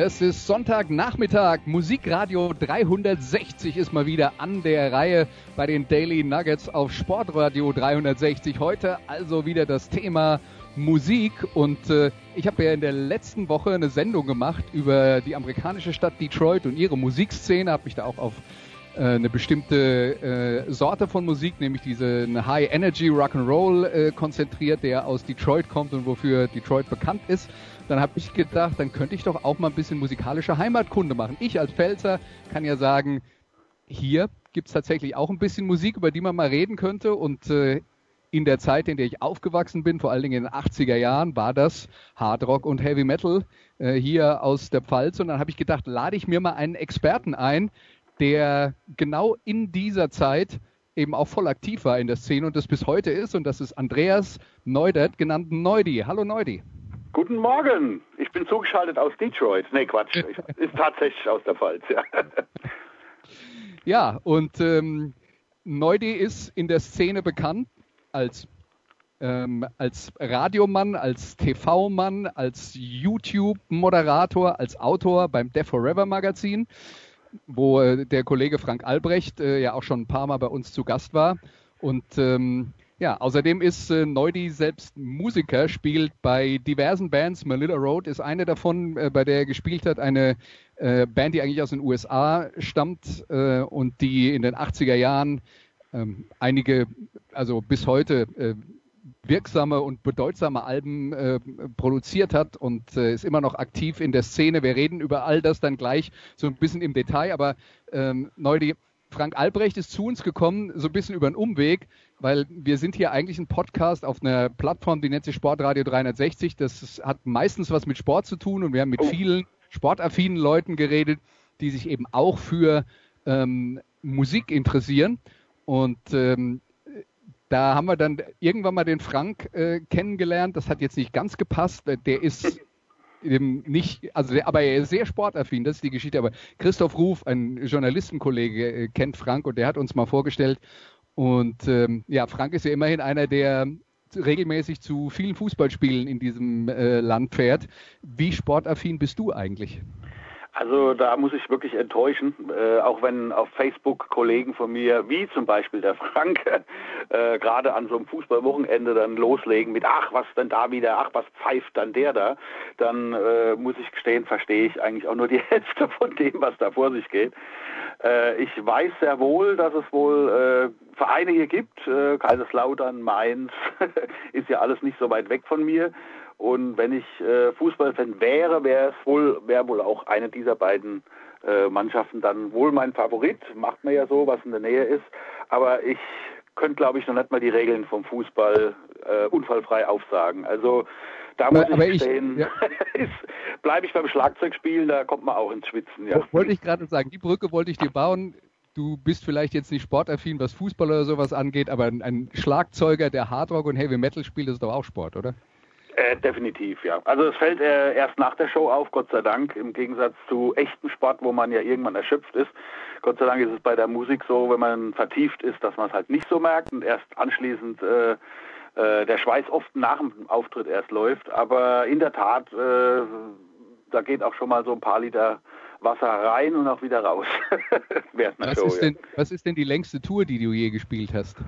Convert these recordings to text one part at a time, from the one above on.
Es ist Sonntagnachmittag. Musikradio 360 ist mal wieder an der Reihe bei den Daily Nuggets auf Sportradio 360. Heute also wieder das Thema Musik und äh, ich habe ja in der letzten Woche eine Sendung gemacht über die amerikanische Stadt Detroit und ihre Musikszene, habe mich da auch auf äh, eine bestimmte äh, Sorte von Musik, nämlich diesen High Energy Rock'n'Roll äh, konzentriert, der aus Detroit kommt und wofür Detroit bekannt ist. Dann habe ich gedacht, dann könnte ich doch auch mal ein bisschen musikalische Heimatkunde machen. Ich als Pfälzer kann ja sagen, hier gibt es tatsächlich auch ein bisschen Musik, über die man mal reden könnte und äh, in der Zeit, in der ich aufgewachsen bin, vor allen Dingen in den 80er Jahren, war das Hard Rock und Heavy Metal äh, hier aus der Pfalz. Und dann habe ich gedacht, lade ich mir mal einen Experten ein, der genau in dieser Zeit eben auch voll aktiv war in der Szene und das bis heute ist. Und das ist Andreas Neudert, genannt Neudi. Hallo Neudi. Guten Morgen. Ich bin zugeschaltet aus Detroit. Nee, Quatsch. ist tatsächlich aus der Pfalz, ja. Ja, und ähm, Neudi ist in der Szene bekannt als, ähm, als Radiomann, als TV-Mann, als YouTube-Moderator, als Autor beim Death Forever Magazin, wo äh, der Kollege Frank Albrecht äh, ja auch schon ein paar Mal bei uns zu Gast war. Und ähm, ja, außerdem ist äh, Neudi selbst Musiker, spielt bei diversen Bands. Melilla Road ist eine davon, äh, bei der er gespielt hat. Eine äh, Band, die eigentlich aus den USA stammt äh, und die in den 80er Jahren ähm, einige, also bis heute äh, wirksame und bedeutsame Alben äh, produziert hat und äh, ist immer noch aktiv in der Szene. Wir reden über all das dann gleich so ein bisschen im Detail, aber ähm, Neudi, Frank Albrecht ist zu uns gekommen, so ein bisschen über einen Umweg, weil wir sind hier eigentlich ein Podcast auf einer Plattform, die nennt sich Sportradio 360. Das hat meistens was mit Sport zu tun und wir haben mit vielen sportaffinen Leuten geredet, die sich eben auch für ähm, Musik interessieren. Und ähm, da haben wir dann irgendwann mal den Frank äh, kennengelernt. Das hat jetzt nicht ganz gepasst. Der ist eben nicht, also der, aber er ist sehr sportaffin, das ist die Geschichte. Aber Christoph Ruf, ein Journalistenkollege, äh, kennt Frank und der hat uns mal vorgestellt. Und ähm, ja, Frank ist ja immerhin einer, der regelmäßig zu vielen Fußballspielen in diesem äh, Land fährt. Wie sportaffin bist du eigentlich? Also da muss ich wirklich enttäuschen, äh, auch wenn auf Facebook Kollegen von mir, wie zum Beispiel der Frank, äh, gerade an so einem Fußballwochenende dann loslegen mit, ach, was denn da wieder, ach, was pfeift dann der da, dann äh, muss ich gestehen, verstehe ich eigentlich auch nur die Hälfte von dem, was da vor sich geht. Äh, ich weiß sehr wohl, dass es wohl äh, Vereine hier gibt, äh, Kaiserslautern, Mainz, ist ja alles nicht so weit weg von mir. Und wenn ich äh, Fußballfan wäre, wäre es wohl, wäre wohl auch eine dieser beiden äh, Mannschaften dann wohl mein Favorit. Macht man ja so, was in der Nähe ist. Aber ich könnte, glaube ich, noch nicht mal die Regeln vom Fußball äh, unfallfrei aufsagen. Also da muss aber, ich stehen, ja. bleibe ich beim Schlagzeugspielen, da kommt man auch ins Schwitzen. Ja. Wollte ich gerade sagen, die Brücke wollte ich dir bauen. Du bist vielleicht jetzt nicht sportaffin, was Fußball oder sowas angeht, aber ein Schlagzeuger, der Hardrock und Heavy Metal spielt, ist doch auch Sport, oder? Äh, definitiv, ja. Also es fällt äh, erst nach der Show auf, Gott sei Dank, im Gegensatz zu echtem Sport, wo man ja irgendwann erschöpft ist. Gott sei Dank ist es bei der Musik so, wenn man vertieft ist, dass man es halt nicht so merkt und erst anschließend äh, äh, der Schweiß oft nach dem Auftritt erst läuft. Aber in der Tat, äh, da geht auch schon mal so ein paar Liter Wasser rein und auch wieder raus. was, Show, ist denn, ja. was ist denn die längste Tour, die du je gespielt hast?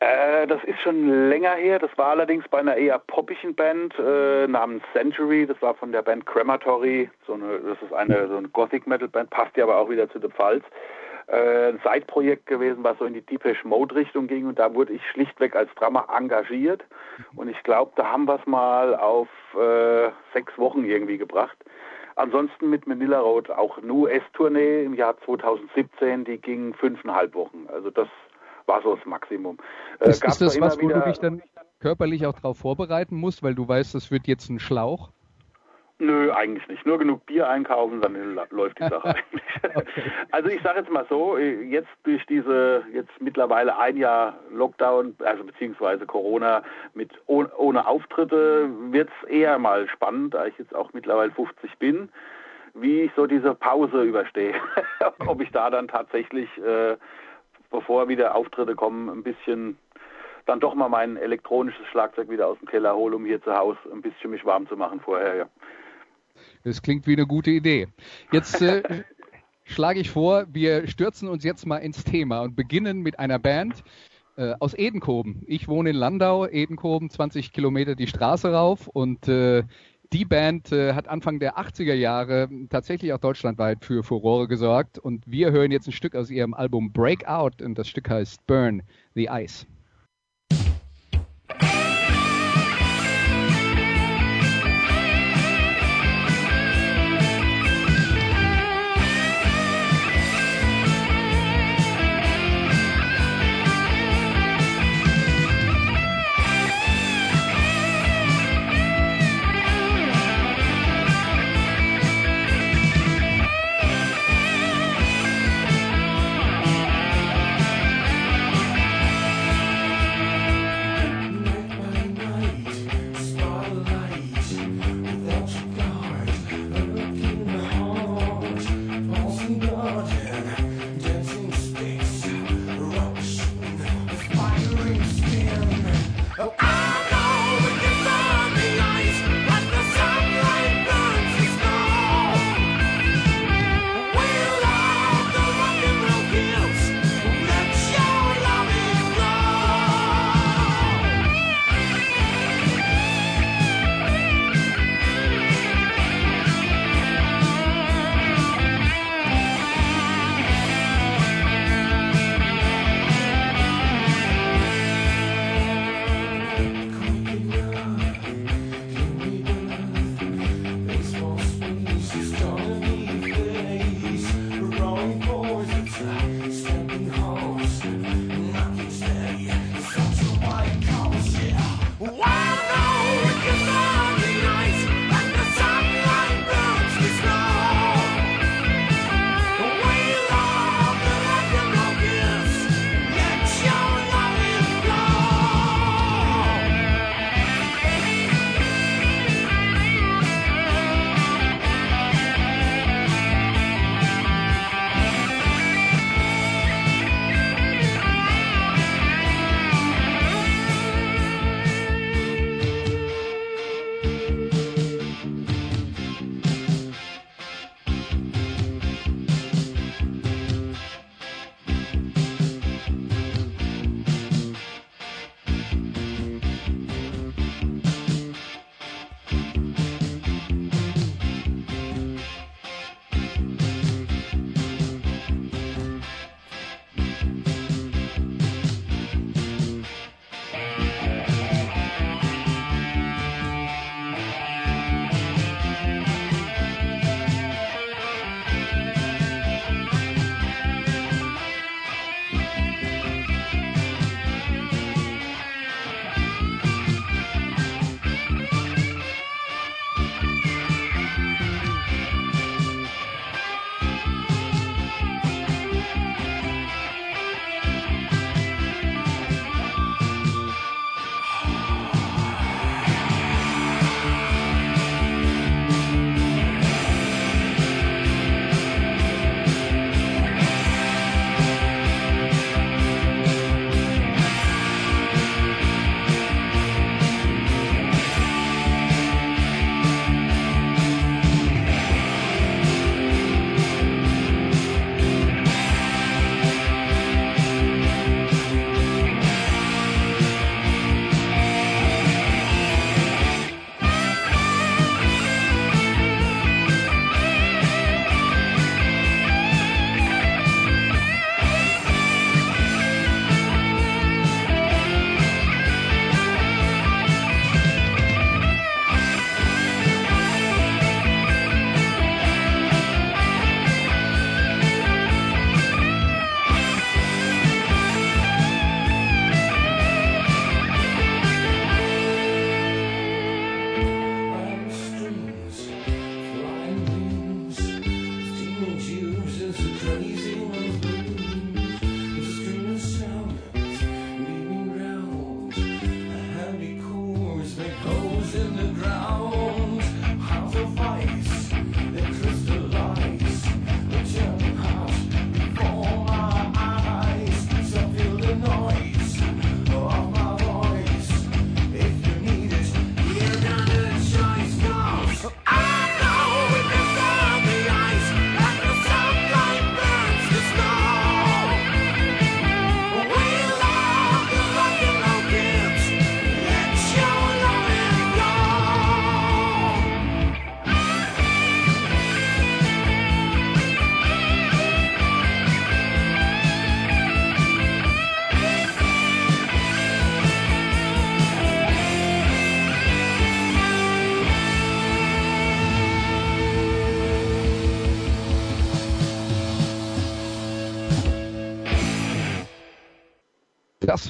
Äh, das ist schon länger her. Das war allerdings bei einer eher poppigen Band äh, namens Century. Das war von der Band Crematory. So eine, das ist eine, so eine Gothic Metal Band, passt ja aber auch wieder zu The Pfalz. Äh, ein Side-Projekt gewesen, was so in die Deepish Mode Richtung ging und da wurde ich schlichtweg als Drummer engagiert und ich glaube, da haben wir es mal auf äh, sechs Wochen irgendwie gebracht. Ansonsten mit Manila Road auch eine US-Tournee im Jahr 2017, die ging fünfeinhalb Wochen. Also das war so das Maximum. Äh, ist, ist das was, wo du dich dann körperlich auch darauf vorbereiten musst, weil du weißt, das wird jetzt ein Schlauch? Nö, eigentlich nicht. Nur genug Bier einkaufen, dann läuft die Sache eigentlich. Okay. Also ich sage jetzt mal so, jetzt durch diese jetzt mittlerweile ein Jahr Lockdown, also beziehungsweise Corona mit ohne, ohne Auftritte, wird es eher mal spannend, da ich jetzt auch mittlerweile 50 bin, wie ich so diese Pause überstehe. Ob ich da dann tatsächlich, äh, bevor wieder Auftritte kommen, ein bisschen dann doch mal mein elektronisches Schlagzeug wieder aus dem Keller hole, um hier zu Hause ein bisschen mich warm zu machen vorher, ja. Das klingt wie eine gute Idee. Jetzt äh, schlage ich vor, wir stürzen uns jetzt mal ins Thema und beginnen mit einer Band äh, aus Edenkoben. Ich wohne in Landau, Edenkoben, 20 Kilometer die Straße rauf und äh, die Band äh, hat Anfang der 80er Jahre tatsächlich auch deutschlandweit für Furore gesorgt und wir hören jetzt ein Stück aus ihrem Album Breakout und das Stück heißt Burn the Ice.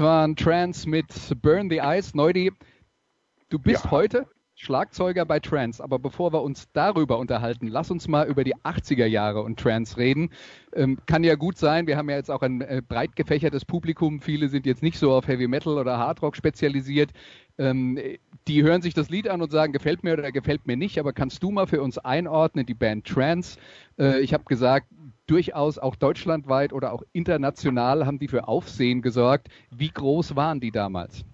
Das waren Trans mit Burn the Ice. Neudi, du bist ja. heute Schlagzeuger bei Trans. Aber bevor wir uns darüber unterhalten, lass uns mal über die 80er Jahre und Trans reden. Ähm, kann ja gut sein, wir haben ja jetzt auch ein äh, breit gefächertes Publikum. Viele sind jetzt nicht so auf Heavy Metal oder Hard Rock spezialisiert. Ähm, die hören sich das Lied an und sagen, gefällt mir oder gefällt mir nicht. Aber kannst du mal für uns einordnen, die Band Trans? Äh, ich habe gesagt, durchaus auch deutschlandweit oder auch international haben die für Aufsehen gesorgt. Wie groß waren die damals?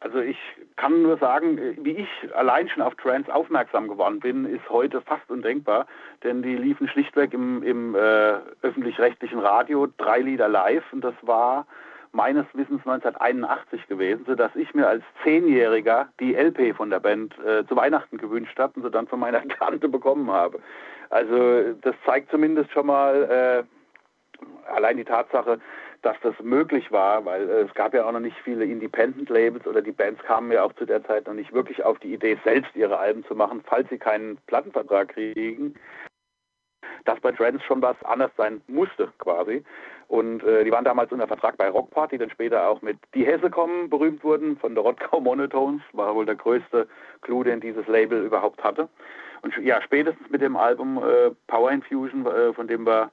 Also ich kann nur sagen, wie ich allein schon auf Trans aufmerksam geworden bin, ist heute fast undenkbar, denn die liefen schlichtweg im, im äh, öffentlich-rechtlichen Radio drei Lieder live und das war meines Wissens 1981 gewesen, sodass ich mir als Zehnjähriger die LP von der Band äh, zu Weihnachten gewünscht habe und sie dann von meiner Tante bekommen habe. Also das zeigt zumindest schon mal äh, allein die Tatsache, dass das möglich war, weil äh, es gab ja auch noch nicht viele Independent-Labels oder die Bands kamen ja auch zu der Zeit noch nicht wirklich auf die Idee, selbst ihre Alben zu machen, falls sie keinen Plattenvertrag kriegen. Dass bei Trends schon was anders sein musste quasi. Und äh, die waren damals unter Vertrag bei Rockparty, dann später auch mit Die Hesse kommen berühmt wurden von der Rottgau Monotones, war wohl der größte Clou, den dieses Label überhaupt hatte. Und ja, spätestens mit dem Album äh, Power Infusion, äh, von dem wir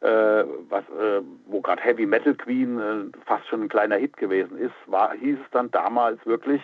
äh, was, äh, wo gerade Heavy Metal Queen äh, fast schon ein kleiner Hit gewesen ist, war, hieß es dann damals wirklich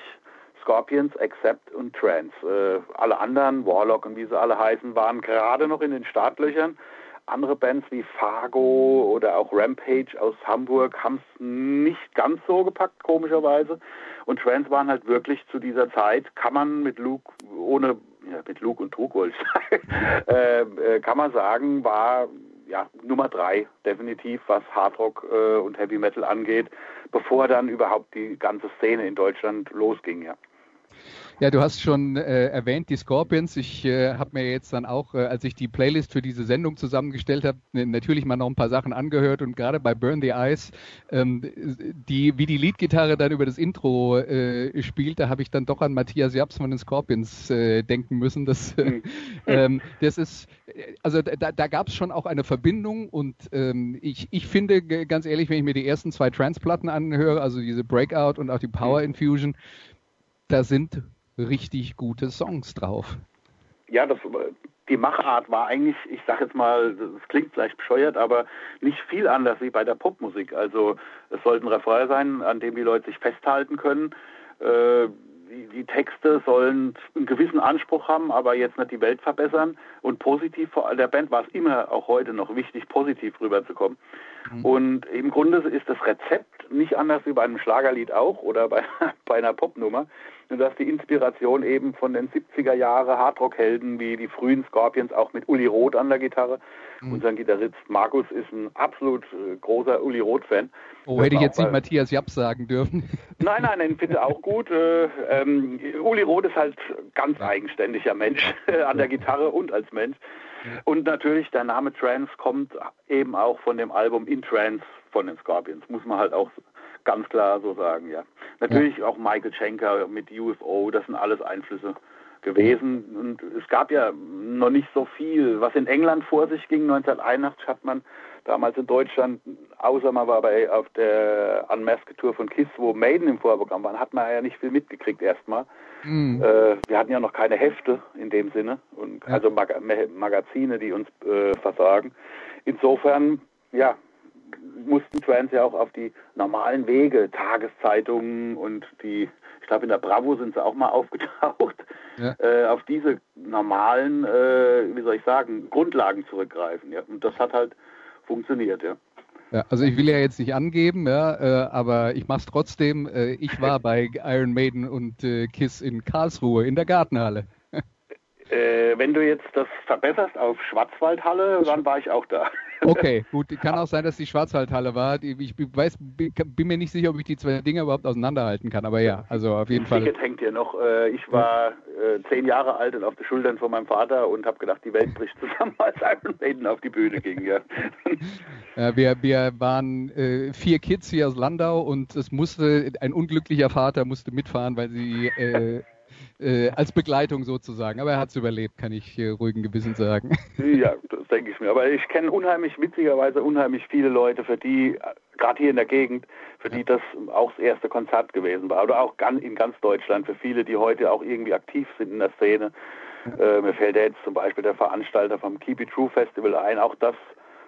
Scorpions, Accept und Trance. Äh, alle anderen, Warlock und wie sie alle heißen, waren gerade noch in den Startlöchern. Andere Bands wie Fargo oder auch Rampage aus Hamburg haben es nicht ganz so gepackt, komischerweise. Und Trance waren halt wirklich zu dieser Zeit, kann man mit Luke, ohne, ja, mit Luke und Trug wollte ich sagen, äh, äh, kann man sagen, war ja, Nummer drei definitiv, was Hardrock äh, und Heavy Metal angeht, bevor dann überhaupt die ganze Szene in Deutschland losging, ja. Ja, du hast schon äh, erwähnt die Scorpions. Ich äh, habe mir jetzt dann auch, äh, als ich die Playlist für diese Sendung zusammengestellt habe, natürlich mal noch ein paar Sachen angehört und gerade bei Burn the Ice, ähm, die, wie die Leadgitarre dann über das Intro äh, spielt, da habe ich dann doch an Matthias Japs von den Scorpions äh, denken müssen. Das, mhm. ähm, das ist, also da, da gab es schon auch eine Verbindung und ähm, ich, ich finde ganz ehrlich, wenn ich mir die ersten zwei Transplatten anhöre, also diese Breakout und auch die Power mhm. Infusion, da sind richtig gute Songs drauf. Ja, das, die Machart war eigentlich, ich sag jetzt mal, das klingt vielleicht bescheuert, aber nicht viel anders wie bei der Popmusik. Also es sollte ein Refrain sein, an dem die Leute sich festhalten können. Äh, die, die, Texte sollen einen gewissen Anspruch haben, aber jetzt nicht die Welt verbessern. Und positiv, vor der Band war es immer, auch heute noch wichtig, positiv rüberzukommen. Mhm. Und im Grunde ist das Rezept nicht anders wie bei einem Schlagerlied auch oder bei, bei einer Popnummer, nur dass die Inspiration eben von den 70er Jahre Hardrock-Helden wie die frühen Scorpions auch mit Uli Roth an der Gitarre. Mhm. Unser Gitarrist Markus ist ein absolut äh, großer Uli Roth-Fan. Oh, hätte ich jetzt nicht Matthias Japp sagen dürfen. Nein, nein, den finde ich auch gut. Äh, ähm, Uli Roth ist halt ganz eigenständiger Mensch an der Gitarre und als Mensch. Und natürlich der Name Trance kommt eben auch von dem Album In Trance von den Scorpions, muss man halt auch ganz klar so sagen, ja. Natürlich ja. auch Michael Schenker mit UFO, das sind alles Einflüsse gewesen. Und es gab ja noch nicht so viel. Was in England vor sich ging, 1981 hat man damals in Deutschland, außer man war bei auf der Unmasked Tour von KISS, wo Maiden im Vorprogramm waren, hat man ja nicht viel mitgekriegt erstmal. Mhm. Äh, wir hatten ja noch keine Hefte in dem Sinne, und ja. also Mag Magazine, die uns äh, versorgen. Insofern, ja, mussten Trans ja auch auf die normalen Wege, Tageszeitungen und die, ich glaube in der Bravo sind sie auch mal aufgetaucht, ja. äh, auf diese normalen, äh, wie soll ich sagen, Grundlagen zurückgreifen. Ja. Und das hat halt funktioniert, ja. Ja, also ich will ja jetzt nicht angeben, ja, äh, aber ich mache es trotzdem. Äh, ich war bei Iron Maiden und äh, Kiss in Karlsruhe in der Gartenhalle. Äh, wenn du jetzt das verbesserst auf Schwarzwaldhalle, dann war ich auch da. Okay, gut. Kann auch sein, dass die Schwarzwaldhalle war. Ich weiß, bin mir nicht sicher, ob ich die zwei Dinge überhaupt auseinanderhalten kann, aber ja, also auf jeden Fall. Ticket hängt hier noch. Äh, ich war äh, zehn Jahre alt und auf den Schultern von meinem Vater und habe gedacht, die Welt bricht zusammen, als Iron Maiden auf die Bühne ging. Ja. ja wir, wir waren äh, vier Kids hier aus Landau und es musste ein unglücklicher Vater musste mitfahren, weil sie äh, äh, als Begleitung sozusagen. Aber er hat es überlebt, kann ich äh, ruhigen Gewissen sagen. Ja, das denke ich mir. Aber ich kenne unheimlich, witzigerweise unheimlich viele Leute, für die gerade hier in der Gegend, für die das auch das erste Konzert gewesen war. Oder auch in ganz Deutschland, für viele, die heute auch irgendwie aktiv sind in der Szene. Äh, mir fällt jetzt zum Beispiel der Veranstalter vom Keep It True Festival ein. Auch das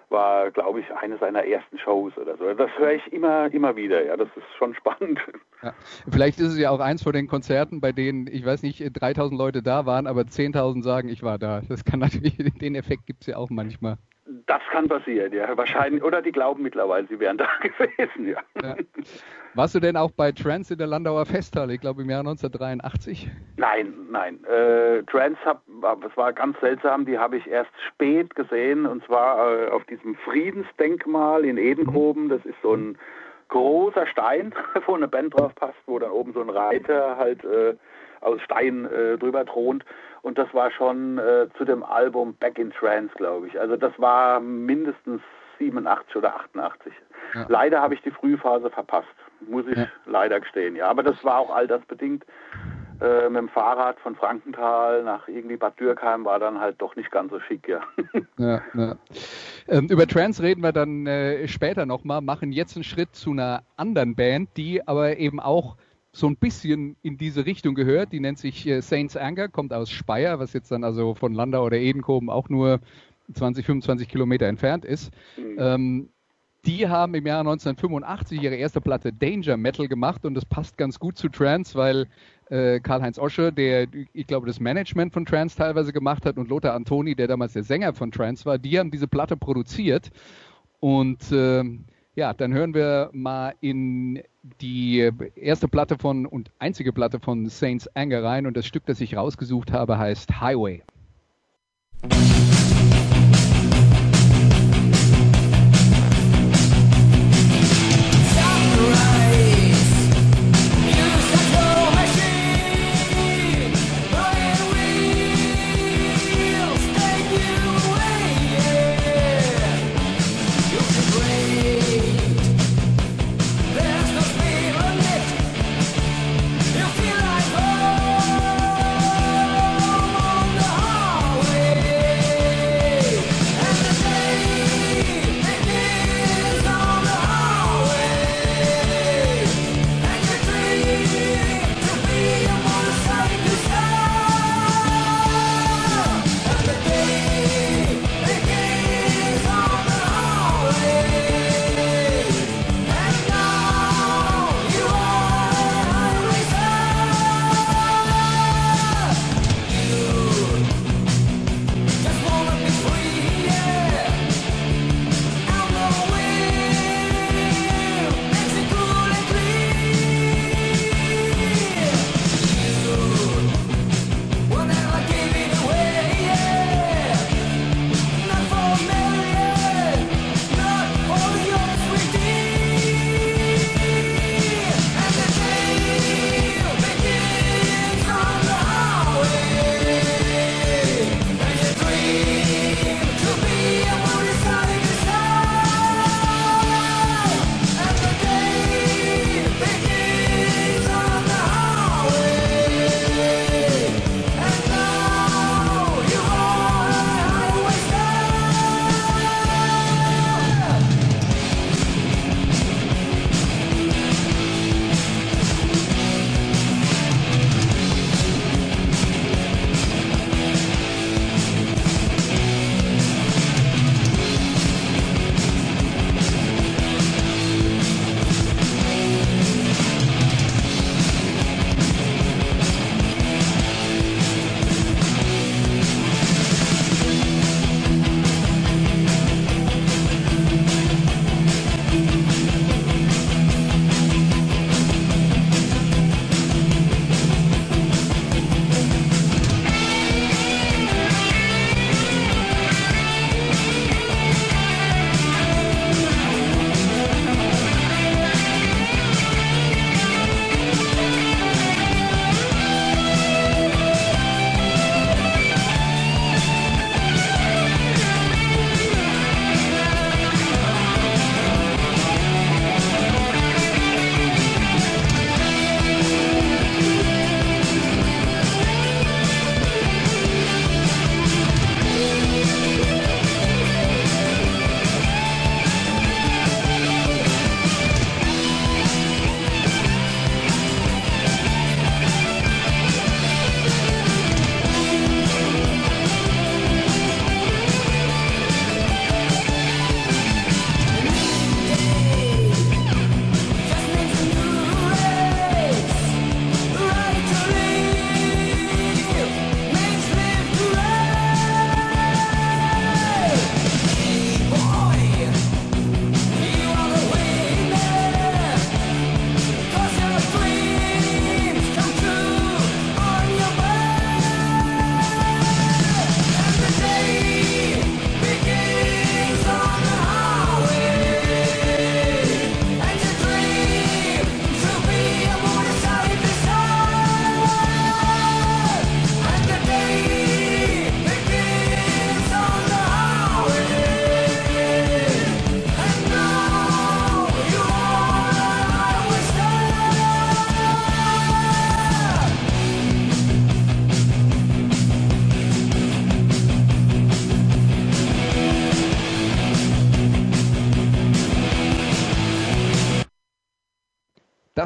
war, glaube ich, eine seiner ersten Shows oder so. Das höre ich immer, immer wieder. Ja, das ist schon spannend. Ja. Vielleicht ist es ja auch eins von den Konzerten, bei denen, ich weiß nicht, 3000 Leute da waren, aber 10.000 sagen, ich war da. Das kann natürlich, den Effekt gibt es ja auch manchmal. Das kann passieren, ja, wahrscheinlich. Oder die glauben mittlerweile, sie wären da gewesen, ja. ja. Warst du denn auch bei Trans in der Landauer Festhalle, ich glaube im Jahr 1983? Nein, nein. Äh, Trans, hab, das war ganz seltsam, die habe ich erst spät gesehen, und zwar äh, auf diesem Friedensdenkmal in Edenkoben. Mhm. Das ist so ein großer Stein, wo eine Band drauf passt, wo dann oben so ein Reiter halt äh, aus Stein äh, drüber thront. Und das war schon äh, zu dem Album Back in Trance, glaube ich. Also das war mindestens 87 oder 88. Ja. Leider habe ich die Frühphase verpasst, muss ich ja. leider gestehen. Ja, aber das war auch altersbedingt. Äh, mit dem Fahrrad von Frankenthal nach irgendwie Bad Dürkheim war dann halt doch nicht ganz so schick, ja. ja, ja. Ähm, über Trance reden wir dann äh, später nochmal, machen jetzt einen Schritt zu einer anderen Band, die aber eben auch so ein bisschen in diese Richtung gehört. Die nennt sich äh, Saints Anger, kommt aus Speyer, was jetzt dann also von Landau oder Edenkoben auch nur 20, 25 Kilometer entfernt ist. Mhm. Ähm, die haben im Jahr 1985 ihre erste Platte Danger Metal gemacht und das passt ganz gut zu Trance, weil äh, Karl-Heinz Osche, der, ich glaube, das Management von Trance teilweise gemacht hat und Lothar Antoni, der damals der Sänger von Trance war, die haben diese Platte produziert und äh, ja, dann hören wir mal in die erste Platte von und einzige Platte von Saints Anger rein und das Stück, das ich rausgesucht habe, heißt Highway.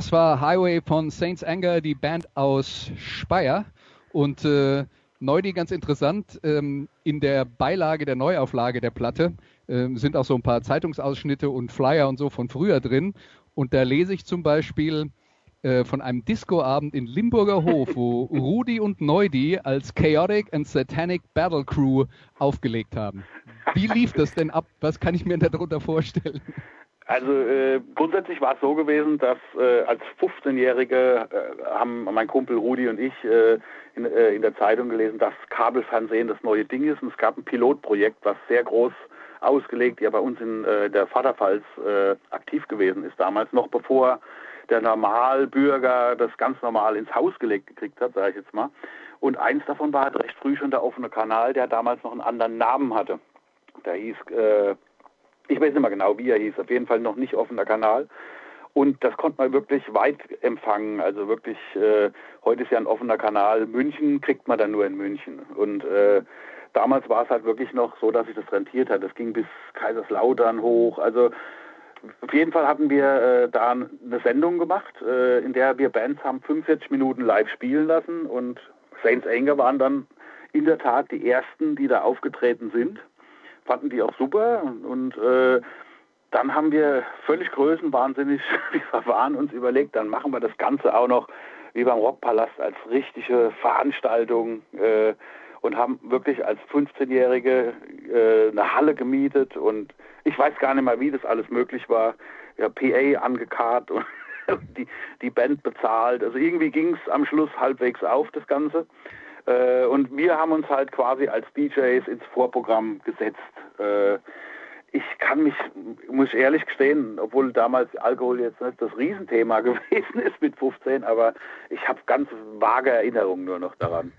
Das war Highway von Saints Anger, die Band aus Speyer. Und äh, Neudi, ganz interessant, ähm, in der Beilage der Neuauflage der Platte äh, sind auch so ein paar Zeitungsausschnitte und Flyer und so von früher drin. Und da lese ich zum Beispiel äh, von einem Discoabend in Limburger Hof, wo Rudi und Neudi als Chaotic and Satanic Battle Crew aufgelegt haben. Wie lief das denn ab? Was kann ich mir darunter vorstellen? Also äh, grundsätzlich war es so gewesen, dass äh, als 15-Jährige äh, haben mein Kumpel Rudi und ich äh, in, äh, in, der Zeitung gelesen, dass Kabelfernsehen das neue Ding ist. Und es gab ein Pilotprojekt, was sehr groß ausgelegt, ja bei uns in äh, der Vaterpfalz aktiv gewesen ist damals, noch bevor der Normalbürger das ganz normal ins Haus gelegt gekriegt hat, sage ich jetzt mal. Und eins davon war halt recht früh schon der offene Kanal, der damals noch einen anderen Namen hatte. Der hieß ich weiß nicht mehr genau, wie er hieß, auf jeden Fall noch nicht offener Kanal. Und das konnte man wirklich weit empfangen. Also wirklich, äh, heute ist ja ein offener Kanal. München kriegt man dann nur in München. Und äh, damals war es halt wirklich noch so, dass sich das rentiert hat. Das ging bis Kaiserslautern hoch. Also auf jeden Fall hatten wir äh, da eine Sendung gemacht, äh, in der wir Bands haben 45 Minuten live spielen lassen. Und Saints Anger waren dann in der Tat die ersten, die da aufgetreten sind fanden die auch super und äh, dann haben wir völlig größenwahnsinnig, wie wir waren, uns überlegt, dann machen wir das Ganze auch noch wie beim Rockpalast als richtige Veranstaltung äh, und haben wirklich als 15-Jährige äh, eine Halle gemietet und ich weiß gar nicht mehr, wie das alles möglich war. Ja, PA angekarrt und die, die Band bezahlt. Also irgendwie ging es am Schluss halbwegs auf, das Ganze. Äh, und wir haben uns halt quasi als DJs ins Vorprogramm gesetzt. Äh, ich kann mich, muss ich ehrlich gestehen, obwohl damals Alkohol jetzt nicht das Riesenthema gewesen ist mit 15, aber ich habe ganz vage Erinnerungen nur noch daran.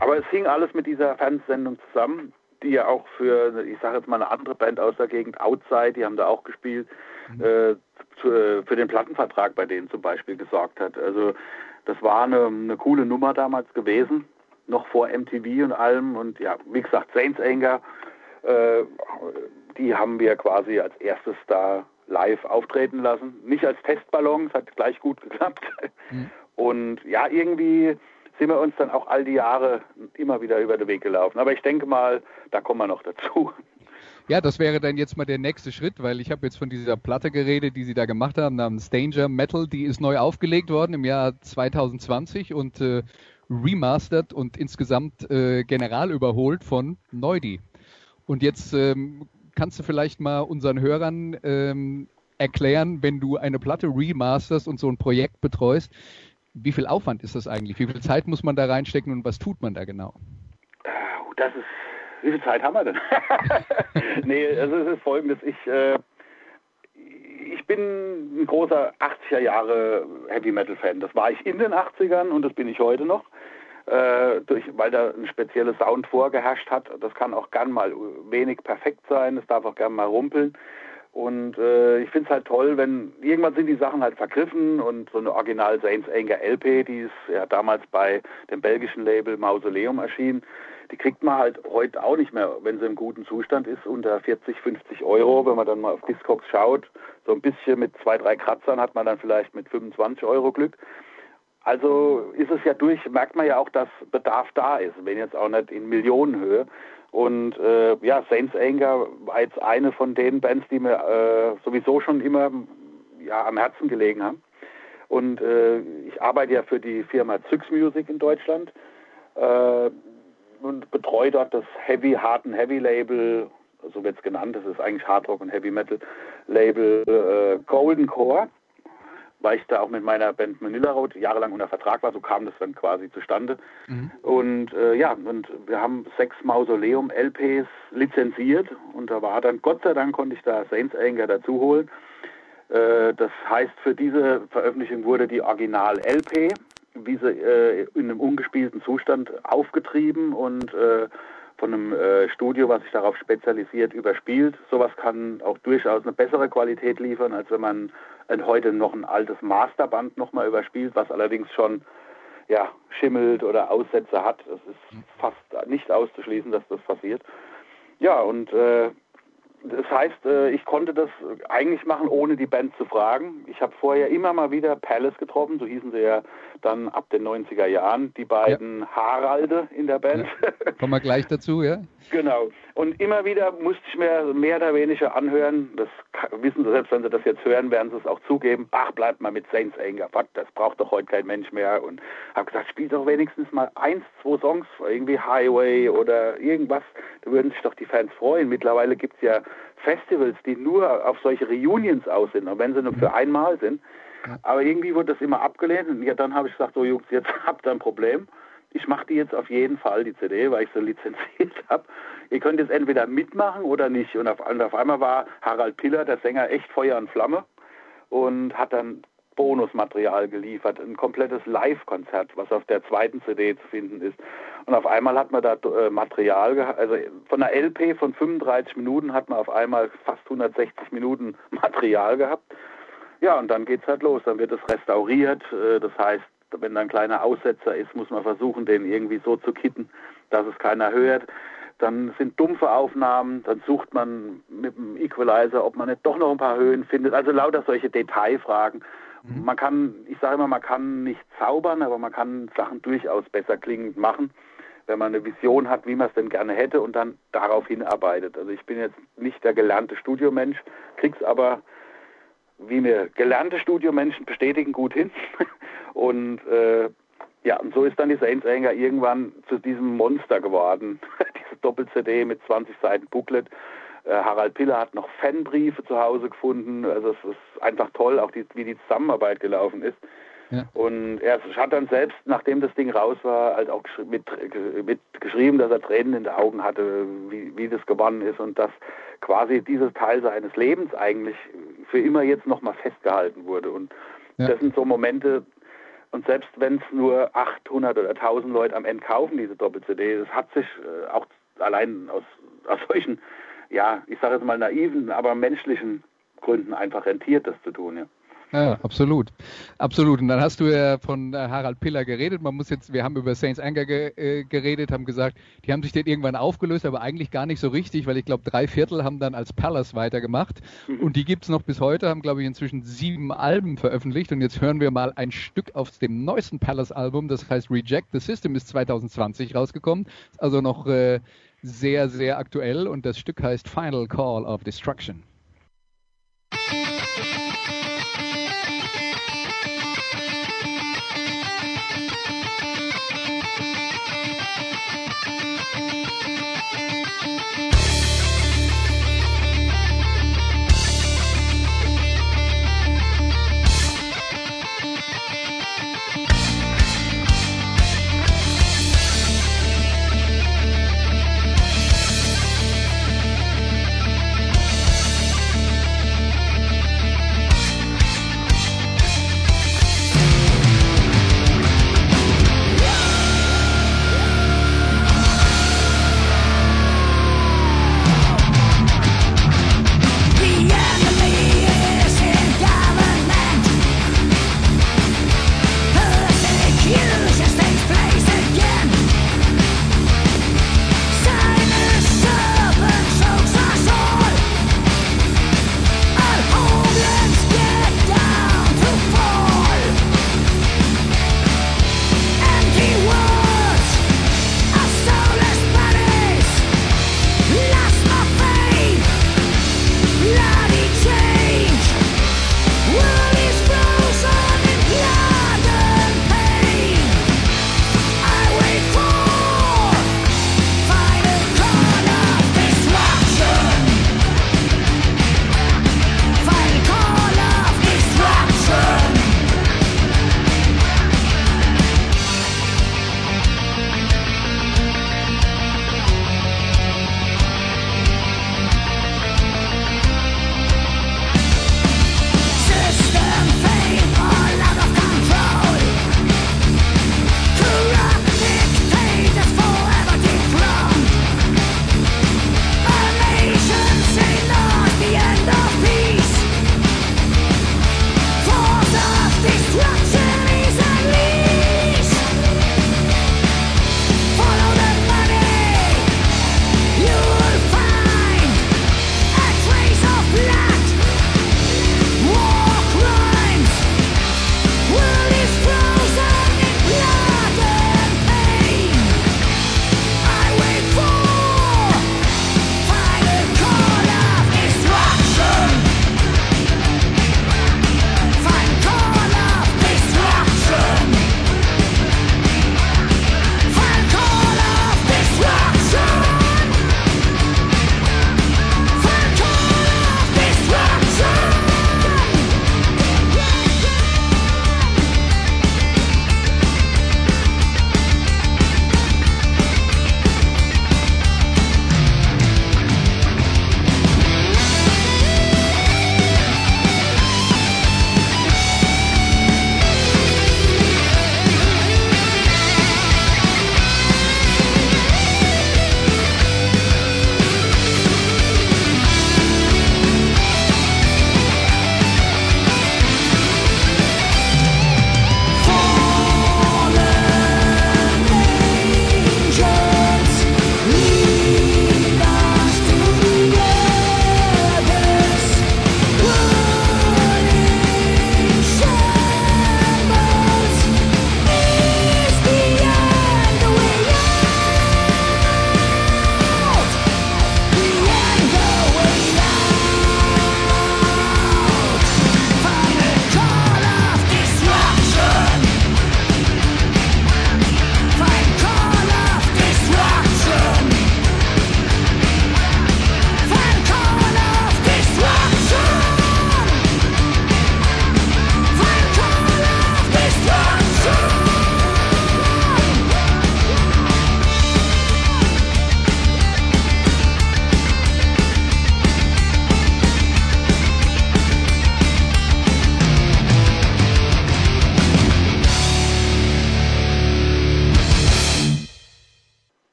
Aber es hing alles mit dieser Fernsehsendung zusammen, die ja auch für, ich sage jetzt mal eine andere Band aus der Gegend, Outside, die haben da auch gespielt, mhm. äh, zu, äh, für den Plattenvertrag bei denen zum Beispiel gesorgt hat. Also das war eine, eine coole Nummer damals gewesen noch vor MTV und allem. Und ja, wie gesagt, Saints Anger, äh, die haben wir quasi als erstes da live auftreten lassen. Nicht als Testballon, es hat gleich gut geklappt. Mhm. Und ja, irgendwie sind wir uns dann auch all die Jahre immer wieder über den Weg gelaufen. Aber ich denke mal, da kommen wir noch dazu. Ja, das wäre dann jetzt mal der nächste Schritt, weil ich habe jetzt von dieser Platte geredet, die Sie da gemacht haben, namens Danger Metal. Die ist neu aufgelegt worden im Jahr 2020 und äh, remastered und insgesamt äh, general überholt von Neudi. Und jetzt ähm, kannst du vielleicht mal unseren Hörern ähm, erklären, wenn du eine Platte remasterst und so ein Projekt betreust, wie viel Aufwand ist das eigentlich? Wie viel Zeit muss man da reinstecken und was tut man da genau? Das ist, wie viel Zeit haben wir denn? nee, also es ist folgendes, ich, äh, ich bin ein großer 80er Jahre Heavy Metal Fan. Das war ich in den 80ern und das bin ich heute noch. Äh, durch, weil da ein spezielles Sound vorgeherrscht hat. Das kann auch gern mal wenig perfekt sein, es darf auch gern mal rumpeln. Und äh, ich finde es halt toll, wenn irgendwann sind die Sachen halt vergriffen und so eine Original Saints Anger LP, die ist ja damals bei dem belgischen Label Mausoleum erschienen, die kriegt man halt heute auch nicht mehr, wenn sie im guten Zustand ist, unter 40, 50 Euro. Wenn man dann mal auf Discogs schaut, so ein bisschen mit zwei, drei Kratzern hat man dann vielleicht mit 25 Euro Glück. Also ist es ja durch, merkt man ja auch, dass Bedarf da ist, wenn jetzt auch nicht in Millionenhöhe. Und äh, ja, Saints Anger war jetzt eine von den Bands, die mir äh, sowieso schon immer ja, am Herzen gelegen haben. Und äh, ich arbeite ja für die Firma Zyx Music in Deutschland äh, und betreue dort das Heavy, Hard and Heavy Label, so wird es genannt, das ist eigentlich Hard Rock und Heavy Metal Label äh, Golden Core weil ich da auch mit meiner Band Manila Road jahrelang unter Vertrag war, so kam das dann quasi zustande. Mhm. Und äh, ja, und wir haben sechs Mausoleum-LPs lizenziert und da war dann, Gott sei Dank konnte ich da Saints Anger dazu holen. Äh, das heißt, für diese Veröffentlichung wurde die Original-LP, wie sie äh, in einem ungespielten Zustand aufgetrieben und äh, von einem äh, Studio, was sich darauf spezialisiert, überspielt. Sowas kann auch durchaus eine bessere Qualität liefern, als wenn man ein, heute noch ein altes Masterband nochmal überspielt, was allerdings schon ja, schimmelt oder Aussätze hat. Es ist fast nicht auszuschließen, dass das passiert. Ja, und äh, das heißt, äh, ich konnte das eigentlich machen, ohne die Band zu fragen. Ich habe vorher immer mal wieder Palace getroffen, so hießen sie ja dann ab den 90er Jahren, die beiden ja. Haralde in der Band. Ja. Kommen wir gleich dazu, ja? Genau. Und immer wieder musste ich mir mehr oder weniger anhören, das wissen Sie selbst, wenn Sie das jetzt hören, werden Sie es auch zugeben, ach, bleibt mal mit Saints Anger, das braucht doch heute kein Mensch mehr. Und habe gesagt, spiel doch wenigstens mal eins, zwei Songs, irgendwie Highway oder irgendwas, da würden sich doch die Fans freuen. Mittlerweile gibt es ja Festivals, die nur auf solche Reunions aus sind, und wenn sie nur für einmal sind. Aber irgendwie wurde das immer abgelehnt und ja, dann habe ich gesagt, so Jungs, jetzt habt ihr ein Problem. Ich mache die jetzt auf jeden Fall, die CD, weil ich sie lizenziert habe. Ihr könnt jetzt entweder mitmachen oder nicht. Und auf, und auf einmal war Harald Piller, der Sänger, echt Feuer und Flamme und hat dann Bonusmaterial geliefert, ein komplettes Live-Konzert, was auf der zweiten CD zu finden ist. Und auf einmal hat man da äh, Material gehabt, also von einer LP von 35 Minuten hat man auf einmal fast 160 Minuten Material gehabt. Ja, und dann geht's halt los. Dann wird es restauriert. Äh, das heißt, wenn da ein kleiner Aussetzer ist, muss man versuchen, den irgendwie so zu kitten, dass es keiner hört. Dann sind dumpfe Aufnahmen, dann sucht man mit dem Equalizer, ob man nicht doch noch ein paar Höhen findet. Also lauter solche Detailfragen. Mhm. Man kann, ich sage immer, man kann nicht zaubern, aber man kann Sachen durchaus besser klingend machen, wenn man eine Vision hat, wie man es denn gerne hätte und dann darauf hinarbeitet. Also ich bin jetzt nicht der gelernte Studiomensch, krieg's aber, wie mir gelernte Studiomenschen bestätigen, gut hin. und äh, ja, und so ist dann die Saints Anger irgendwann zu diesem Monster geworden. Diese Doppel-CD mit 20 Seiten Booklet. Äh, Harald Piller hat noch Fanbriefe zu Hause gefunden. Also es ist einfach toll, auch die, wie die Zusammenarbeit gelaufen ist. Ja. Und er hat dann selbst, nachdem das Ding raus war, halt auch mit, mit geschrieben, dass er Tränen in den Augen hatte, wie, wie das gewonnen ist und dass quasi dieses Teil seines Lebens eigentlich für immer jetzt nochmal festgehalten wurde. Und ja. das sind so Momente, und selbst wenn es nur 800 oder 1000 Leute am Ende kaufen, diese Doppel-CD, das hat sich äh, auch allein aus, aus solchen, ja, ich sage jetzt mal naiven, aber menschlichen Gründen einfach rentiert, das zu tun, ja. Ja, absolut. Absolut. Und dann hast du ja von äh, Harald Piller geredet. Man muss jetzt, wir haben über Saints Anger ge, äh, geredet, haben gesagt, die haben sich dann irgendwann aufgelöst, aber eigentlich gar nicht so richtig, weil ich glaube, drei Viertel haben dann als Palace weitergemacht. Mhm. Und die gibt's noch bis heute, haben, glaube ich, inzwischen sieben Alben veröffentlicht. Und jetzt hören wir mal ein Stück aus dem neuesten Palace-Album, das heißt Reject the System, ist 2020 rausgekommen. Also noch äh, sehr, sehr aktuell. Und das Stück heißt Final Call of Destruction.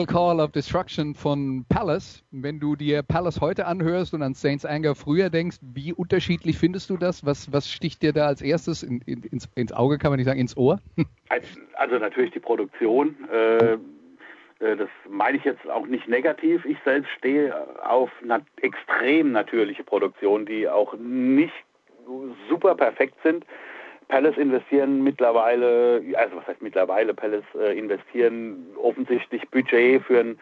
Final Call of Destruction von Palace. Wenn du dir Palace heute anhörst und an Saints Anger früher denkst, wie unterschiedlich findest du das? Was, was sticht dir da als erstes in, in, ins, ins, Auge, kann man nicht sagen, ins Ohr? Also natürlich die Produktion. Äh, äh, das meine ich jetzt auch nicht negativ. Ich selbst stehe auf nat extrem natürliche Produktionen, die auch nicht super perfekt sind. Palace investieren mittlerweile, also was heißt mittlerweile, Palace äh, investieren offensichtlich Budget für einen,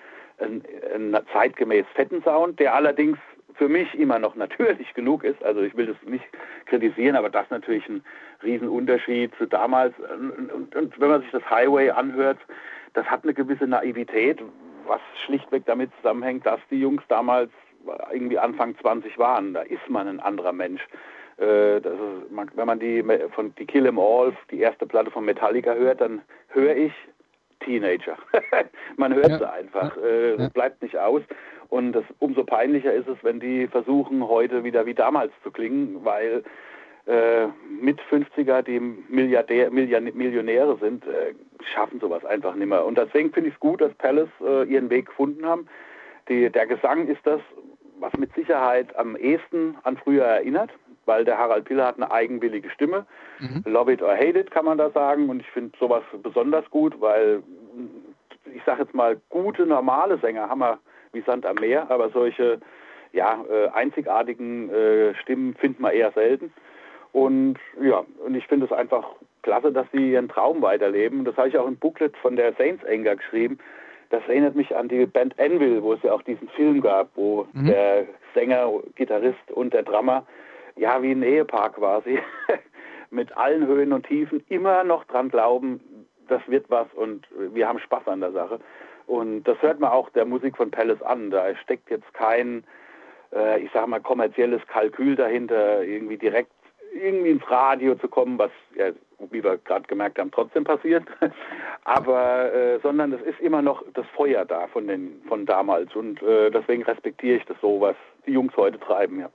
einen, zeitgemäß fetten Sound, der allerdings für mich immer noch natürlich genug ist. Also ich will das nicht kritisieren, aber das ist natürlich ein Riesenunterschied zu damals. Und, und, wenn man sich das Highway anhört, das hat eine gewisse Naivität, was schlichtweg damit zusammenhängt, dass die Jungs damals irgendwie Anfang 20 waren. Da ist man ein anderer Mensch. Äh, ist, wenn man die von die Kill 'Em All, die erste Platte von Metallica hört, dann höre ich Teenager. man hört ja. sie einfach. Äh, ja. bleibt nicht aus. Und das, umso peinlicher ist es, wenn die versuchen, heute wieder wie damals zu klingen, weil äh, mit 50er, die Milliardär, Millionäre sind, äh, schaffen sowas einfach nicht mehr. Und deswegen finde ich es gut, dass Palace äh, ihren Weg gefunden haben. Die, der Gesang ist das, was mit Sicherheit am ehesten an früher erinnert weil der Harald Piller hat eine eigenwillige Stimme. Mhm. Love it or hate it, kann man da sagen. Und ich finde sowas besonders gut, weil ich sage jetzt mal, gute, normale Sänger haben wir wie Sand am Meer, aber solche ja, äh, einzigartigen äh, Stimmen findet man eher selten. Und ja, und ich finde es einfach klasse, dass sie ihren Traum weiterleben. Das habe ich auch im Booklet von der Saints Anger geschrieben. Das erinnert mich an die Band Anvil, wo es ja auch diesen Film gab, wo mhm. der Sänger, Gitarrist und der Drummer ja, wie ein Ehepaar quasi, mit allen Höhen und Tiefen immer noch dran glauben, das wird was und wir haben Spaß an der Sache. Und das hört man auch der Musik von Palace an. Da steckt jetzt kein, äh, ich sag mal, kommerzielles Kalkül dahinter, irgendwie direkt irgendwie ins Radio zu kommen, was, ja, wie wir gerade gemerkt haben, trotzdem passiert. Aber, äh, sondern es ist immer noch das Feuer da von den, von damals. Und äh, deswegen respektiere ich das so, was die Jungs heute treiben, ja.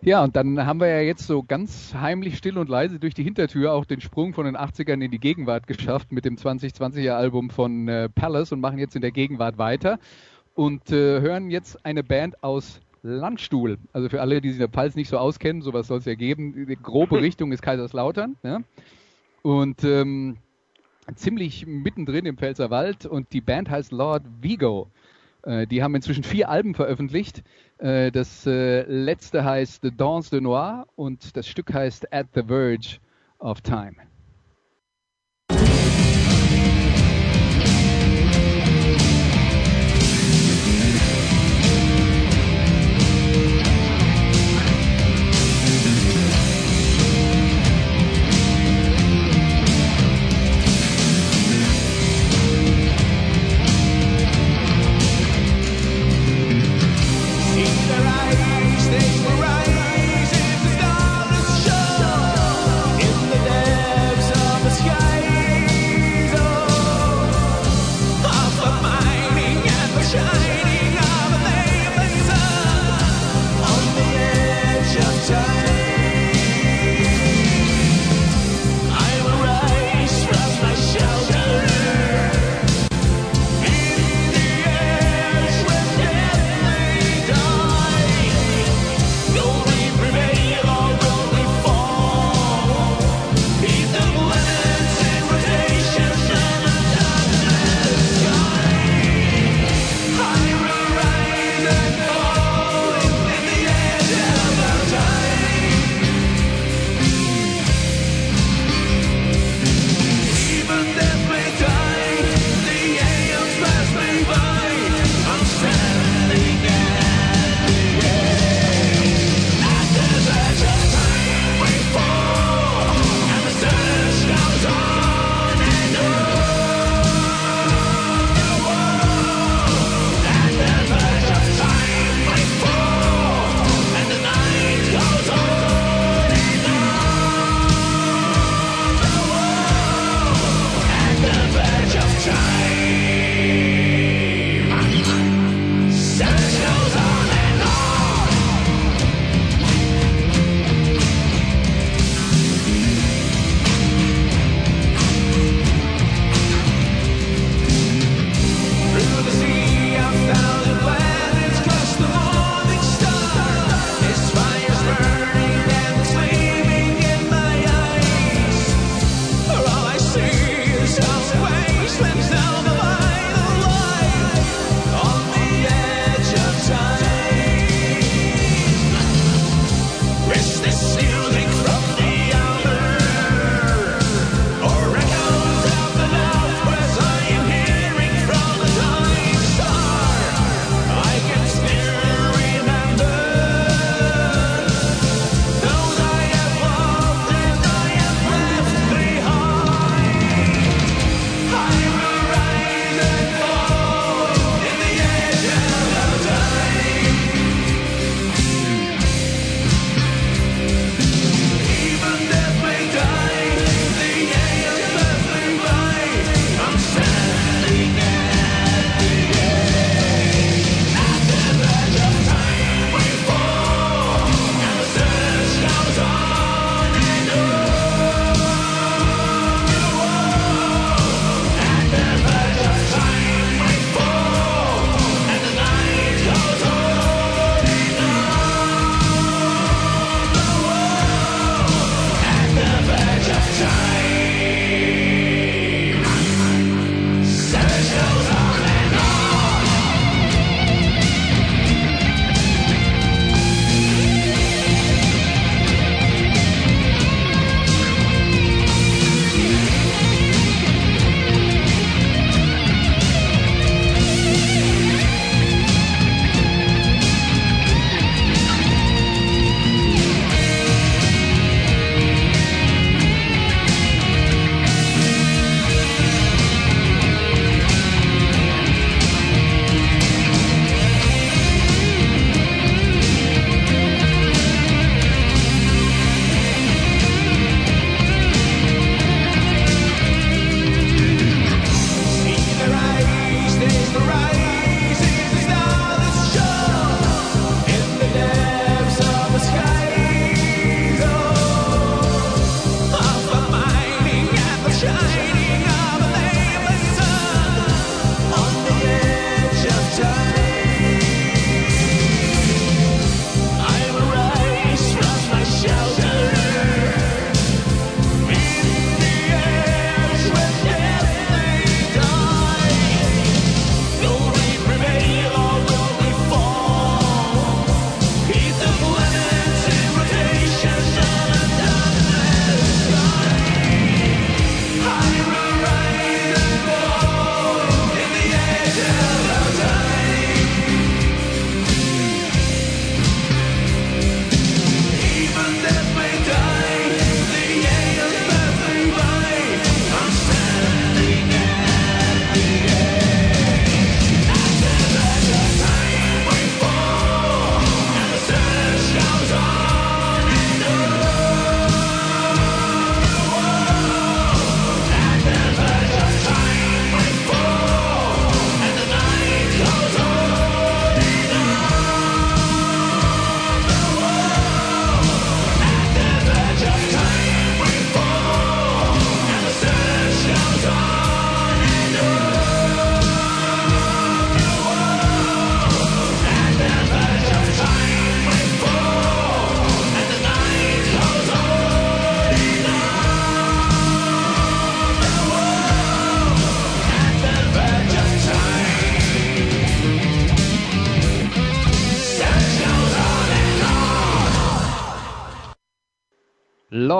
Ja, und dann haben wir ja jetzt so ganz heimlich still und leise durch die Hintertür auch den Sprung von den 80ern in die Gegenwart geschafft mit dem 2020er Album von äh, Palace und machen jetzt in der Gegenwart weiter und äh, hören jetzt eine Band aus Landstuhl. Also für alle, die sich in der Pfalz nicht so auskennen, sowas soll es ja geben. Die grobe Richtung ist Kaiserslautern. Ja? Und ähm, ziemlich mittendrin im Pfälzerwald und die Band heißt Lord Vigo. Äh, die haben inzwischen vier Alben veröffentlicht. Äh, das äh, letzte heißt The Dance de Noir und das Stück heißt At the Verge of Time.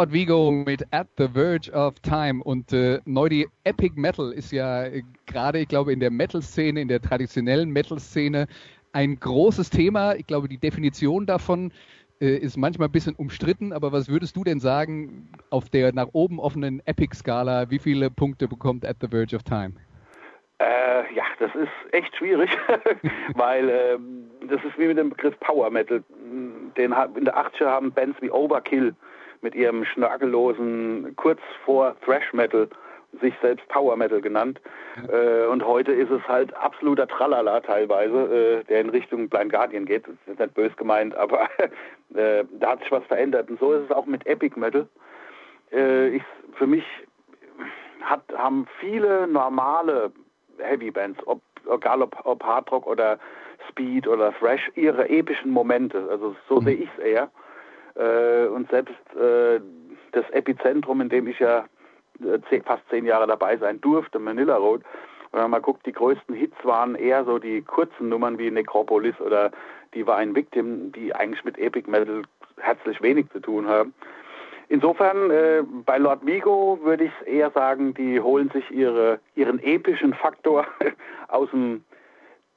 Lord Vigo mit At the Verge of Time und äh, neu die Epic Metal ist ja äh, gerade, ich glaube, in der Metal-Szene, in der traditionellen Metal-Szene ein großes Thema. Ich glaube, die Definition davon äh, ist manchmal ein bisschen umstritten, aber was würdest du denn sagen auf der nach oben offenen Epic-Skala? Wie viele Punkte bekommt At the Verge of Time? Äh, ja, das ist echt schwierig, weil äh, das ist wie mit dem Begriff Power Metal. Den in der 80er haben Bands wie Overkill mit ihrem schnörkellosen, kurz vor Thrash Metal sich selbst Power Metal genannt. Äh, und heute ist es halt absoluter Tralala teilweise, äh, der in Richtung Blind Guardian geht. Das ist nicht bös gemeint, aber äh, da hat sich was verändert. Und so ist es auch mit Epic Metal. Äh, ich, für mich hat, haben viele normale Heavy Bands, ob, egal ob, ob Hard Rock oder Speed oder Thrash, ihre epischen Momente. Also so mhm. sehe ich es eher. Äh, und selbst äh, das Epizentrum, in dem ich ja äh, fast zehn Jahre dabei sein durfte, Manila Road, wenn man mal guckt, die größten Hits waren eher so die kurzen Nummern wie Necropolis oder Divine Victim, die eigentlich mit Epic Metal herzlich wenig zu tun haben. Insofern, äh, bei Lord Vigo würde ich eher sagen, die holen sich ihre, ihren epischen Faktor aus dem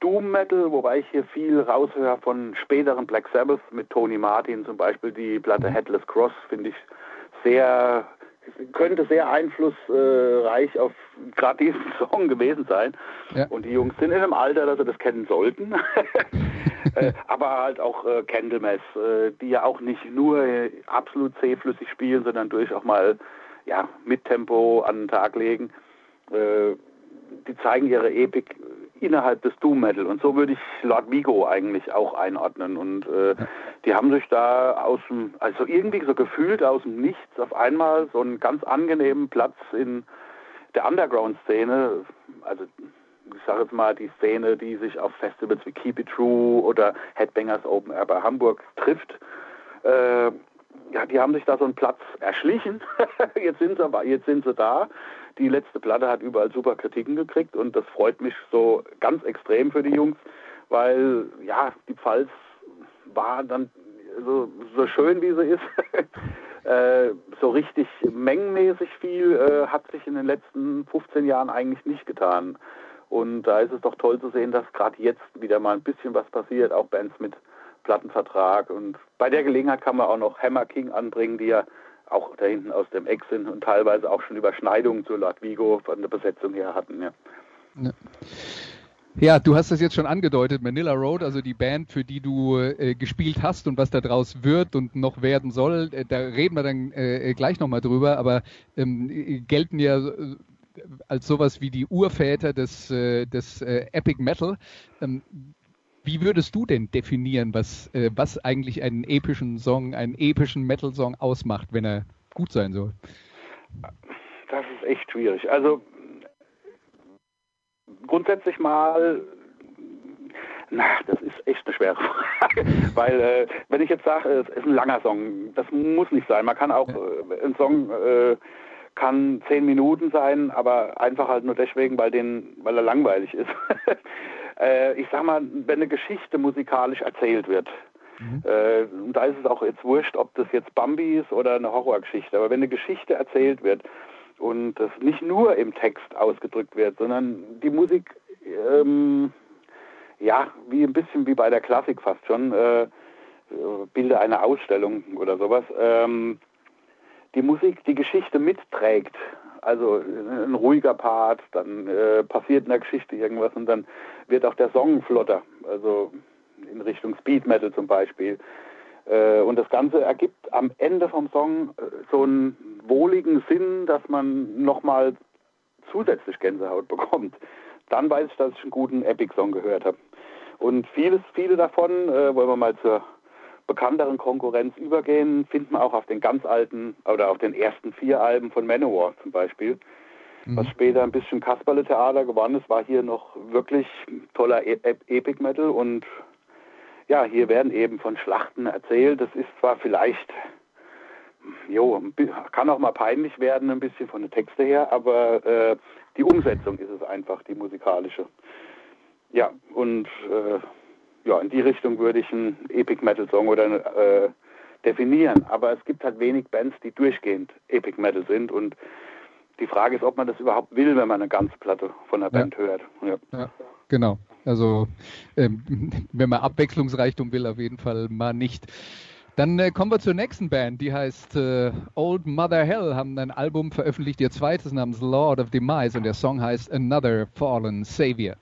Doom Metal, wobei ich hier viel raushöre von späteren Black Sabbath mit Tony Martin zum Beispiel. Die Platte mhm. Headless Cross finde ich sehr, könnte sehr einflussreich auf gerade diesen Song gewesen sein. Ja. Und die Jungs sind in einem Alter, dass sie das kennen sollten. äh, aber halt auch äh, Candlemass, äh, die ja auch nicht nur äh, absolut zähflüssig spielen, sondern durch auch mal ja, mit Tempo an den Tag legen. Äh, die zeigen ihre Epik innerhalb des Doom Metal. Und so würde ich Lord Vigo eigentlich auch einordnen. Und äh, die haben sich da aus dem, also irgendwie so gefühlt aus dem Nichts auf einmal so einen ganz angenehmen Platz in der Underground-Szene, also ich sage jetzt mal die Szene, die sich auf Festivals wie Keep It True oder Headbangers Open Air bei Hamburg trifft. Äh, ja, die haben sich da so einen Platz erschlichen. jetzt sind sie jetzt sind sie da. Die letzte Platte hat überall super Kritiken gekriegt und das freut mich so ganz extrem für die Jungs, weil ja, die Pfalz war dann so, so schön wie sie ist. äh, so richtig mengenmäßig viel äh, hat sich in den letzten 15 Jahren eigentlich nicht getan. Und da ist es doch toll zu sehen, dass gerade jetzt wieder mal ein bisschen was passiert, auch Bands mit Plattenvertrag. Und bei der Gelegenheit kann man auch noch Hammer King anbringen, die ja auch da hinten aus dem Eck sind und teilweise auch schon Überschneidungen zu Latvigo von der Besetzung her hatten. Ja. ja. Ja, du hast das jetzt schon angedeutet, Manila Road, also die Band, für die du äh, gespielt hast und was da draus wird und noch werden soll, äh, da reden wir dann äh, gleich nochmal drüber, aber ähm, gelten ja äh, als sowas wie die Urväter des, äh, des äh, Epic Metal. Ähm, wie würdest du denn definieren, was, äh, was eigentlich einen epischen Song, einen epischen Metal-Song ausmacht, wenn er gut sein soll? Das ist echt schwierig. Also grundsätzlich mal, na, das ist echt eine schwere Frage. Weil äh, wenn ich jetzt sage, es ist ein langer Song, das muss nicht sein. Man kann auch äh, ein Song äh, kann zehn Minuten sein, aber einfach halt nur deswegen, weil den, weil er langweilig ist. äh, ich sag mal, wenn eine Geschichte musikalisch erzählt wird, mhm. äh, da ist es auch jetzt wurscht, ob das jetzt Bambi ist oder eine Horrorgeschichte, aber wenn eine Geschichte erzählt wird und das nicht nur im Text ausgedrückt wird, sondern die Musik, ähm, ja, wie ein bisschen wie bei der Klassik fast schon, äh, Bilder einer Ausstellung oder sowas, ähm, die Musik die Geschichte mitträgt also ein ruhiger Part, dann äh, passiert in der Geschichte irgendwas und dann wird auch der Song flotter, also in Richtung Speed Metal zum Beispiel. Äh, und das Ganze ergibt am Ende vom Song äh, so einen wohligen Sinn, dass man nochmal zusätzlich Gänsehaut bekommt. Dann weiß ich, dass ich einen guten Epic-Song gehört habe. Und vieles, viele davon, äh, wollen wir mal zur bekannteren Konkurrenz übergehen, findet man auch auf den ganz alten oder auf den ersten vier Alben von Manowar zum Beispiel. Mhm. Was später ein bisschen Kasperle-Theater geworden ist, war hier noch wirklich toller e Epic Metal und ja, hier werden eben von Schlachten erzählt. Das ist zwar vielleicht, jo, kann auch mal peinlich werden, ein bisschen von den Texten her, aber äh, die Umsetzung ist es einfach, die musikalische. Ja, und äh, ja, in die Richtung würde ich einen Epic Metal Song oder äh, definieren. Aber es gibt halt wenig Bands, die durchgehend Epic Metal sind und die Frage ist, ob man das überhaupt will, wenn man eine ganze Platte von der Band hört. Ja. ja. genau. Also ähm, wenn man Abwechslungsreichtum will, auf jeden Fall mal nicht. Dann äh, kommen wir zur nächsten Band, die heißt äh, Old Mother Hell, haben ein Album veröffentlicht, ihr zweites namens Lord of Demise und der Song heißt Another Fallen Savior.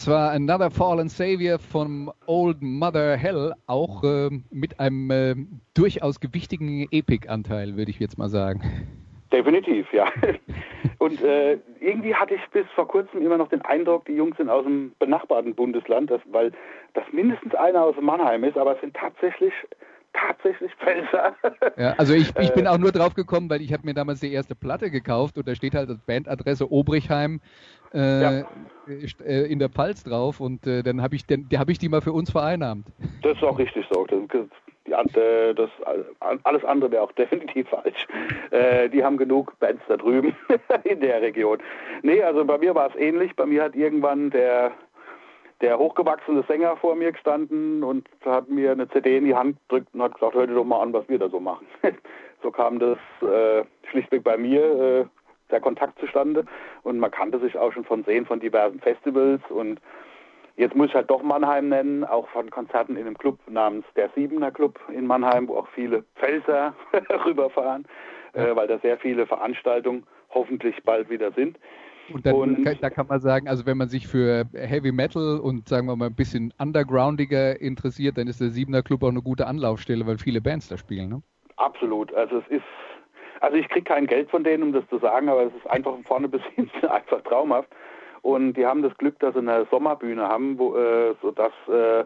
Das war Another Fallen Savior von Old Mother Hell, auch äh, mit einem äh, durchaus gewichtigen Epic-Anteil, würde ich jetzt mal sagen. Definitiv, ja. Und äh, irgendwie hatte ich bis vor kurzem immer noch den Eindruck, die Jungs sind aus dem benachbarten Bundesland, dass, weil das mindestens einer aus Mannheim ist, aber es sind tatsächlich tatsächlich Pfälzer. Ja, also ich, ich bin auch nur drauf gekommen, weil ich habe mir damals die erste Platte gekauft und da steht halt als Bandadresse Obrichheim äh, ja. Äh, in der Pfalz drauf und äh, dann habe ich, den, hab ich die mal für uns vereinnahmt. Das ist auch richtig so. Das, die, das, alles andere wäre auch definitiv falsch. Äh, die haben genug Bands da drüben in der Region. Nee, also bei mir war es ähnlich. Bei mir hat irgendwann der der hochgewachsene Sänger vor mir gestanden und hat mir eine CD in die Hand gedrückt und hat gesagt, hör dir doch mal an, was wir da so machen. so kam das äh, schlichtweg bei mir, äh, der Kontakt zustande und man kannte sich auch schon von Sehen von diversen Festivals und jetzt muss ich halt doch Mannheim nennen, auch von Konzerten in einem Club namens der Siebener Club in Mannheim, wo auch viele Pfälzer rüberfahren, äh, weil da sehr viele Veranstaltungen hoffentlich bald wieder sind. Und, dann, und da kann man sagen, also wenn man sich für Heavy Metal und sagen wir mal ein bisschen undergroundiger interessiert, dann ist der Siebener Club auch eine gute Anlaufstelle, weil viele Bands da spielen, ne? Absolut. Also es ist, also ich kriege kein Geld von denen, um das zu sagen, aber es ist einfach von vorne bis hinten einfach traumhaft. Und die haben das Glück, dass sie eine Sommerbühne haben, wo, äh, sodass äh,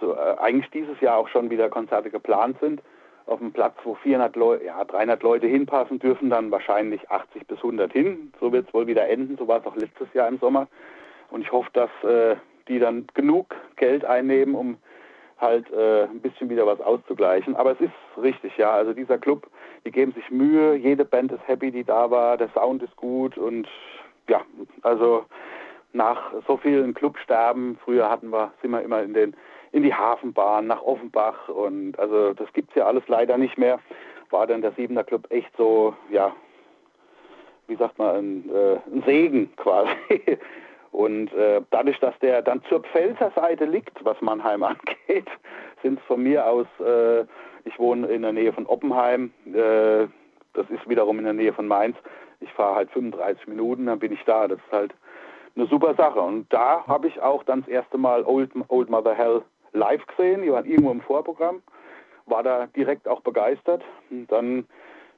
so, äh, eigentlich dieses Jahr auch schon wieder Konzerte geplant sind auf einem Platz, wo 400 Leute, ja, 300 Leute hinpassen, dürfen dann wahrscheinlich 80 bis 100 hin. So wird es wohl wieder enden. So war es auch letztes Jahr im Sommer. Und ich hoffe, dass äh, die dann genug Geld einnehmen, um halt äh, ein bisschen wieder was auszugleichen. Aber es ist richtig, ja. Also dieser Club, die geben sich Mühe. Jede Band ist happy, die da war. Der Sound ist gut und ja, also nach so vielen Clubsterben, früher hatten wir, sind wir immer in den in die Hafenbahn, nach Offenbach und also das gibt's ja alles leider nicht mehr. War dann der Siebener Club echt so, ja, wie sagt man, ein, äh, ein Segen quasi. Und äh, dadurch, dass der dann zur Pfälzer Seite liegt, was Mannheim angeht, sind es von mir aus, äh, ich wohne in der Nähe von Oppenheim, äh, das ist wiederum in der Nähe von Mainz. Ich fahre halt 35 Minuten, dann bin ich da. Das ist halt eine super Sache. Und da habe ich auch dann das erste Mal Old, Old Mother Hell live gesehen, die waren irgendwo im Vorprogramm, war da direkt auch begeistert. Und dann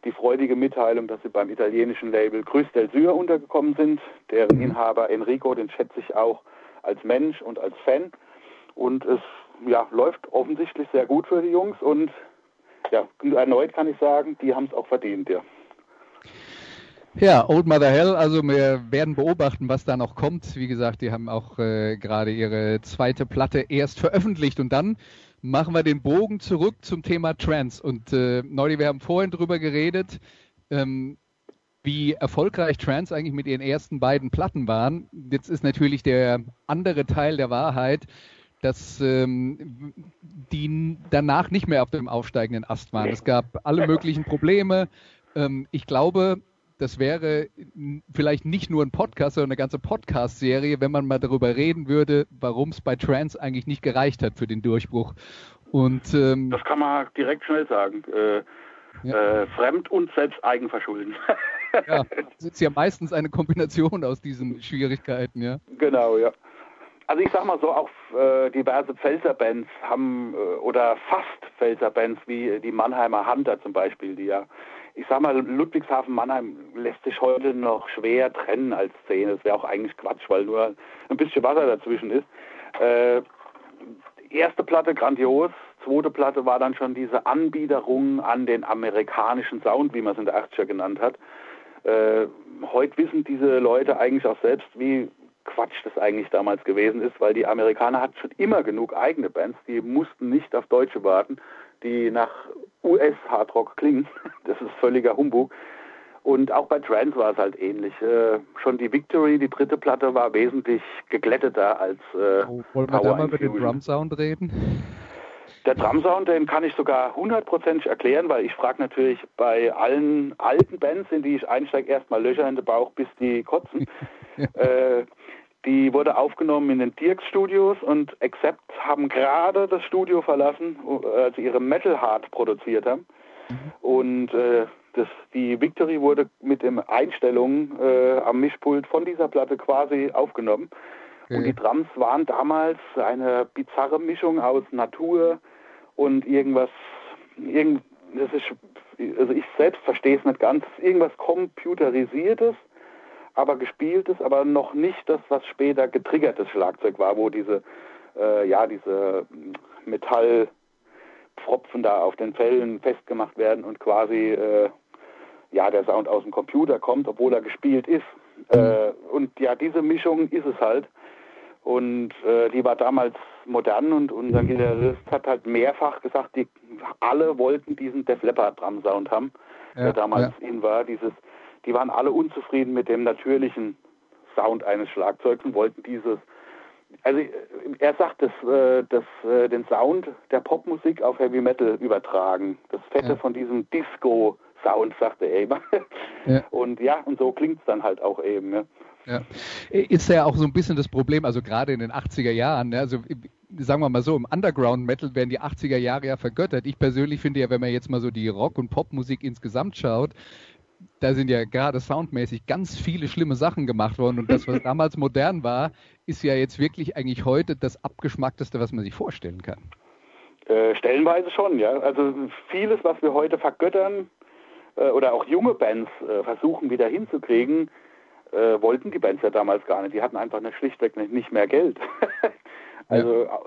die freudige Mitteilung, dass sie beim italienischen Label Grüß del Syr untergekommen sind. Deren. Inhaber Enrico, den schätze ich auch als Mensch und als Fan. Und es ja, läuft offensichtlich sehr gut für die Jungs und ja, erneut kann ich sagen, die haben es auch verdient, ja. Ja, Old Mother Hell, also wir werden beobachten, was da noch kommt. Wie gesagt, die haben auch äh, gerade ihre zweite Platte erst veröffentlicht und dann machen wir den Bogen zurück zum Thema Trance. Und äh, Neudi, wir haben vorhin drüber geredet, ähm, wie erfolgreich Trance eigentlich mit ihren ersten beiden Platten waren. Jetzt ist natürlich der andere Teil der Wahrheit, dass ähm, die danach nicht mehr auf dem aufsteigenden Ast waren. Es gab alle möglichen Probleme. Ähm, ich glaube, das wäre vielleicht nicht nur ein Podcast, sondern eine ganze Podcast-Serie, wenn man mal darüber reden würde, warum es bei Trans eigentlich nicht gereicht hat für den Durchbruch. Und, ähm, das kann man direkt schnell sagen. Äh, ja. äh, fremd und selbst Eigenverschulden. ja, das ist ja meistens eine Kombination aus diesen Schwierigkeiten, ja. Genau, ja. Also ich sag mal so, auch äh, diverse Pfälzer-Bands haben, äh, oder fast Pfälzer-Bands wie die Mannheimer Hunter zum Beispiel, die ja ich sag mal, Ludwigshafen-Mannheim lässt sich heute noch schwer trennen als Szene. Das wäre auch eigentlich Quatsch, weil nur ein bisschen Wasser dazwischen ist. Äh, erste Platte grandios, zweite Platte war dann schon diese Anbiederung an den amerikanischen Sound, wie man es in der 80er genannt hat. Äh, heute wissen diese Leute eigentlich auch selbst, wie Quatsch das eigentlich damals gewesen ist, weil die Amerikaner hatten schon immer genug eigene Bands, die mussten nicht auf Deutsche warten die nach US-Hardrock klingen. Das ist völliger Humbug. Und auch bei Trance war es halt ähnlich. Äh, schon die Victory, die dritte Platte, war wesentlich geglätteter als äh, oh, Wollen wir da mal über den Drum-Sound reden? Der Drum-Sound, den kann ich sogar hundertprozentig erklären, weil ich frage natürlich bei allen alten Bands, in die ich einsteige, erstmal Löcher in den Bauch, bis die kotzen. äh, die wurde aufgenommen in den Dirks Studios und Accept haben gerade das Studio verlassen, als sie ihre Metal Hard produziert haben. Mhm. Und äh, das, die Victory wurde mit den Einstellungen äh, am Mischpult von dieser Platte quasi aufgenommen. Okay. Und die Drums waren damals eine bizarre Mischung aus Natur und irgendwas, irgend, das ist, also ich selbst verstehe es nicht ganz, irgendwas computerisiertes, aber gespieltes, aber noch nicht das, was später getriggertes Schlagzeug war, wo diese, äh, ja, diese Metallpfropfen da auf den Fällen festgemacht werden und quasi, äh, ja, der Sound aus dem Computer kommt, obwohl er gespielt ist. Äh, und ja, diese Mischung ist es halt. Und äh, die war damals modern und unser Gitarrist hat halt mehrfach gesagt, die alle wollten diesen Def Leppard Drum Sound haben, ja, der damals ja. in war. Dieses, die waren alle unzufrieden mit dem natürlichen Sound eines Schlagzeugs und wollten dieses. Also er sagt, dass, äh, dass äh, den Sound der Popmusik auf Heavy Metal übertragen. Das Fette ja. von diesem Disco Sound, sagte er immer. Ja. Und ja, und so klingt es dann halt auch eben. Ja. Ja. Ist ja auch so ein bisschen das Problem, also gerade in den 80er Jahren, ne? also sagen wir mal so, im Underground Metal werden die 80er Jahre ja vergöttert. Ich persönlich finde ja, wenn man jetzt mal so die Rock- und Popmusik insgesamt schaut, da sind ja gerade soundmäßig ganz viele schlimme Sachen gemacht worden und das, was damals modern war, ist ja jetzt wirklich eigentlich heute das abgeschmackteste, was man sich vorstellen kann. Äh, stellenweise schon, ja. Also vieles, was wir heute vergöttern äh, oder auch junge Bands äh, versuchen wieder hinzukriegen, äh, wollten die Bands ja damals gar nicht. Die hatten einfach nicht, schlichtweg nicht mehr Geld. also ja.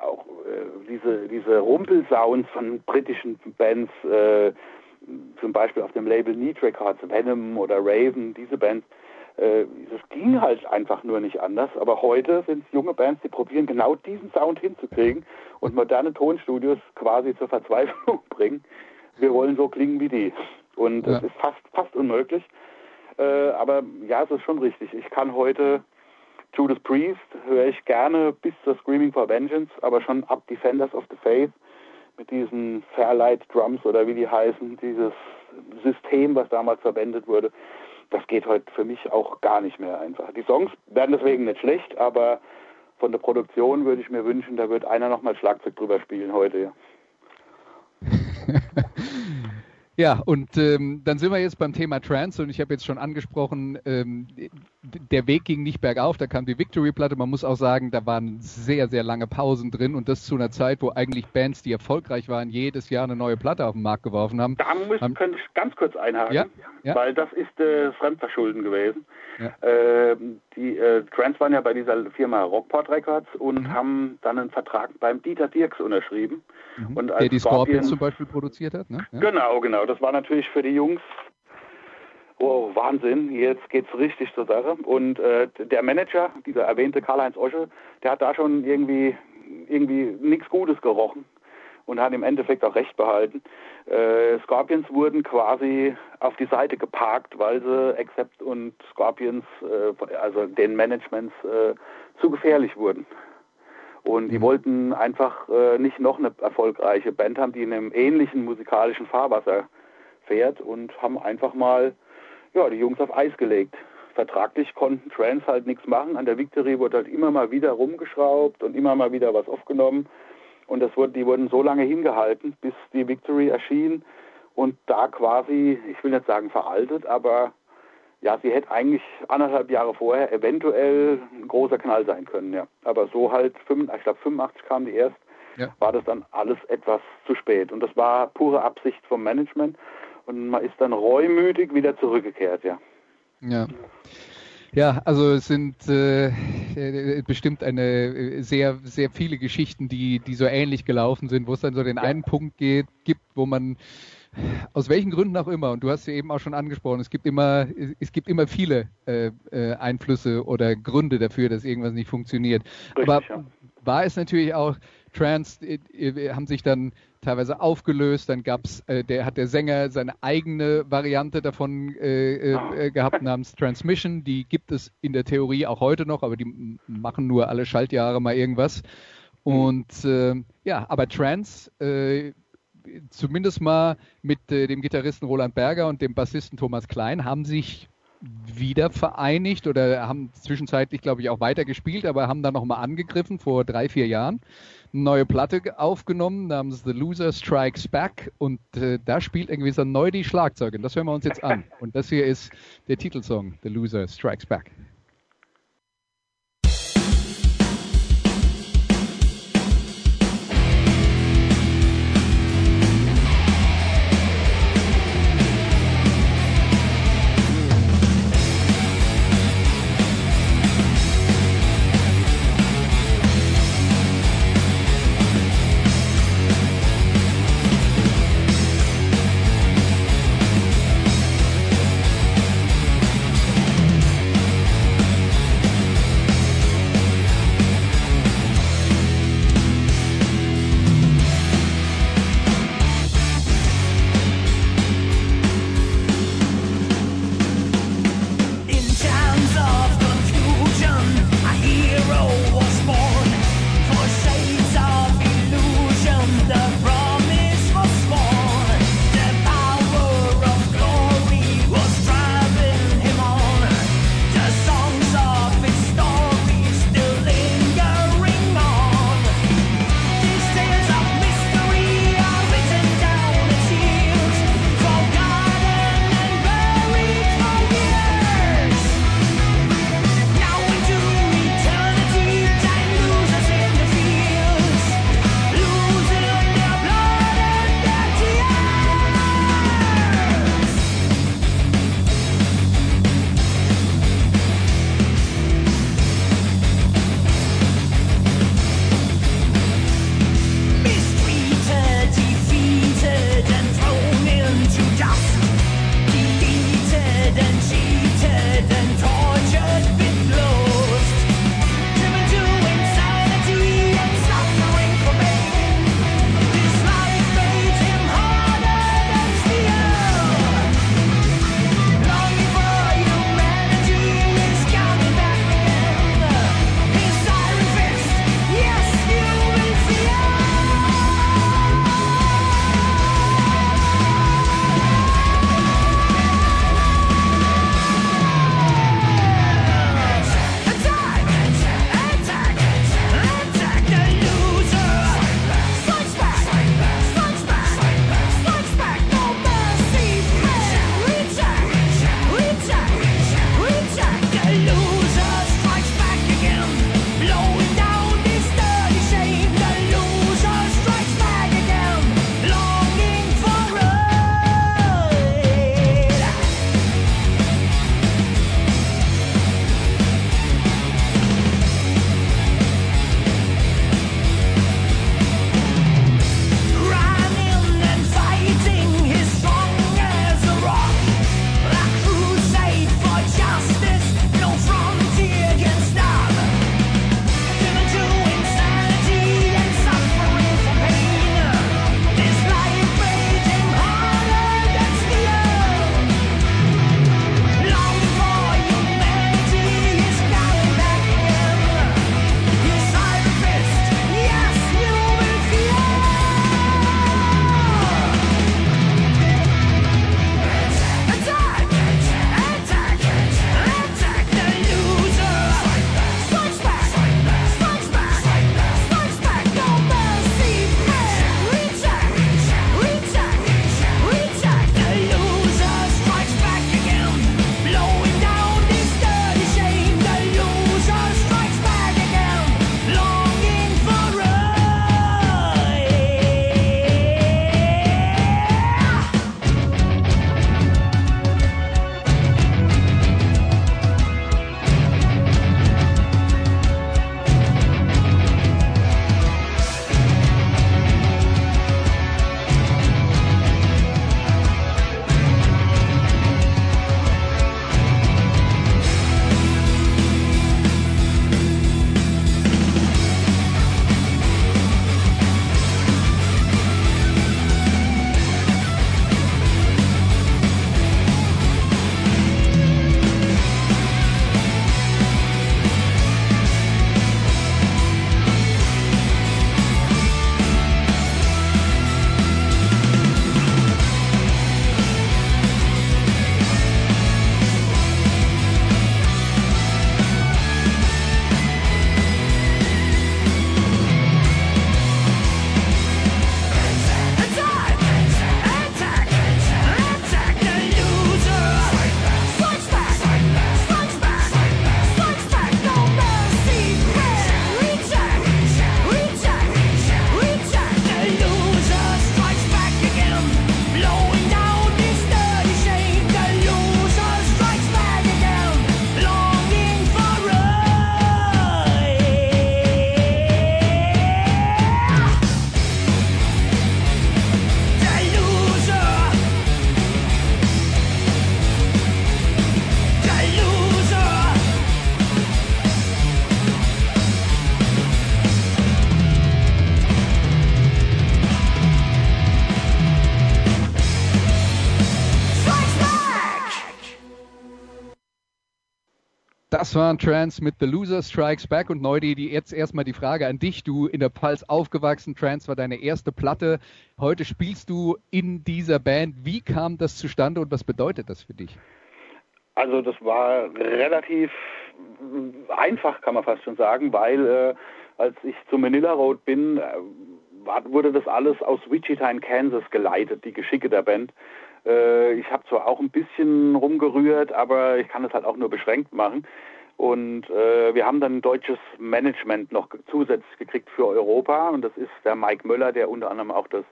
auch, äh, diese, diese Rumpelsounds von britischen Bands, äh, zum Beispiel auf dem Label Need Records, Venom oder Raven, diese Bands, äh, das ging halt einfach nur nicht anders. Aber heute sind es junge Bands, die probieren genau diesen Sound hinzukriegen und moderne Tonstudios quasi zur Verzweiflung bringen. Wir wollen so klingen wie die. Und es ist fast, fast unmöglich. Äh, aber ja, es ist schon richtig. Ich kann heute Judas Priest höre ich gerne bis zur Screaming for Vengeance, aber schon ab Defenders of the Faith mit diesen Fairlight Drums oder wie die heißen, dieses System, was damals verwendet wurde, das geht heute für mich auch gar nicht mehr einfach. Die Songs werden deswegen nicht schlecht, aber von der Produktion würde ich mir wünschen, da wird einer nochmal Schlagzeug drüber spielen heute. Ja. Und ähm, dann sind wir jetzt beim Thema Trance und ich habe jetzt schon angesprochen, ähm, der Weg ging nicht bergauf, da kam die Victory-Platte. Man muss auch sagen, da waren sehr, sehr lange Pausen drin und das zu einer Zeit, wo eigentlich Bands, die erfolgreich waren, jedes Jahr eine neue Platte auf den Markt geworfen haben. Da muss, haben, könnte ich ganz kurz einhaken, ja? Ja? weil das ist äh, Fremdverschulden gewesen. Ja. Äh, die äh, Trance waren ja bei dieser Firma Rockport Records und mhm. haben dann einen Vertrag beim Dieter Dirks unterschrieben. Mhm. Und Der die Scorpions zum Beispiel produziert hat, ne? Genau, genau das war natürlich für die Jungs Oh, Wahnsinn, jetzt geht's richtig zur Sache. Und äh, der Manager, dieser erwähnte Karl-Heinz Osche, der hat da schon irgendwie irgendwie nichts Gutes gerochen und hat im Endeffekt auch recht behalten. Äh, Scorpions wurden quasi auf die Seite geparkt, weil sie Accept und Scorpions, äh, also den Managements, äh, zu gefährlich wurden. Und die mhm. wollten einfach äh, nicht noch eine erfolgreiche Band haben, die in einem ähnlichen musikalischen Fahrwasser fährt und haben einfach mal ja, die Jungs auf Eis gelegt. Vertraglich konnten Trans halt nichts machen. An der Victory wurde halt immer mal wieder rumgeschraubt und immer mal wieder was aufgenommen. Und das wurde, die wurden so lange hingehalten, bis die Victory erschien und da quasi, ich will nicht sagen veraltet, aber ja, sie hätte eigentlich anderthalb Jahre vorher eventuell ein großer Knall sein können, ja. Aber so halt, ich glaube 85 kam die erst, ja. war das dann alles etwas zu spät. Und das war pure Absicht vom Management und man ist dann reumütig wieder zurückgekehrt, ja. Ja. Ja, also es sind äh, äh bestimmt eine äh, sehr, sehr viele Geschichten, die, die so ähnlich gelaufen sind, wo es dann so den ja. einen Punkt geht, gibt, wo man aus welchen Gründen auch immer, und du hast ja eben auch schon angesprochen, es gibt immer, es gibt immer viele äh, äh Einflüsse oder Gründe dafür, dass irgendwas nicht funktioniert. Richtig, Aber ja. war es natürlich auch, Trans äh, haben sich dann teilweise aufgelöst, dann gab's, äh, der hat der Sänger seine eigene Variante davon äh, äh, gehabt namens Transmission, die gibt es in der Theorie auch heute noch, aber die machen nur alle Schaltjahre mal irgendwas. Mhm. Und äh, ja, aber Trans zumindest mal mit äh, dem Gitarristen Roland Berger und dem Bassisten Thomas Klein haben sich wieder vereinigt oder haben zwischenzeitlich, glaube ich, auch weitergespielt, aber haben dann nochmal angegriffen vor drei, vier Jahren. Eine neue Platte aufgenommen namens The Loser Strikes Back und äh, da spielt irgendwie so neu die Schlagzeuge. Das hören wir uns jetzt an. Und das hier ist der Titelsong The Loser Strikes Back. Das waren Trans mit The Loser Strikes Back und Neudi, die jetzt erstmal die Frage an dich. Du in der Pfalz aufgewachsen, Trans war deine erste Platte. Heute spielst du in dieser Band. Wie kam das zustande und was bedeutet das für dich? Also das war relativ einfach, kann man fast schon sagen, weil äh, als ich zu Manila Road bin, äh, wurde das alles aus Wichita in Kansas geleitet, die Geschicke der Band. Äh, ich habe zwar auch ein bisschen rumgerührt, aber ich kann es halt auch nur beschränkt machen. Und äh, wir haben dann deutsches Management noch zusätzlich gekriegt für Europa. Und das ist der Mike Möller, der unter anderem auch das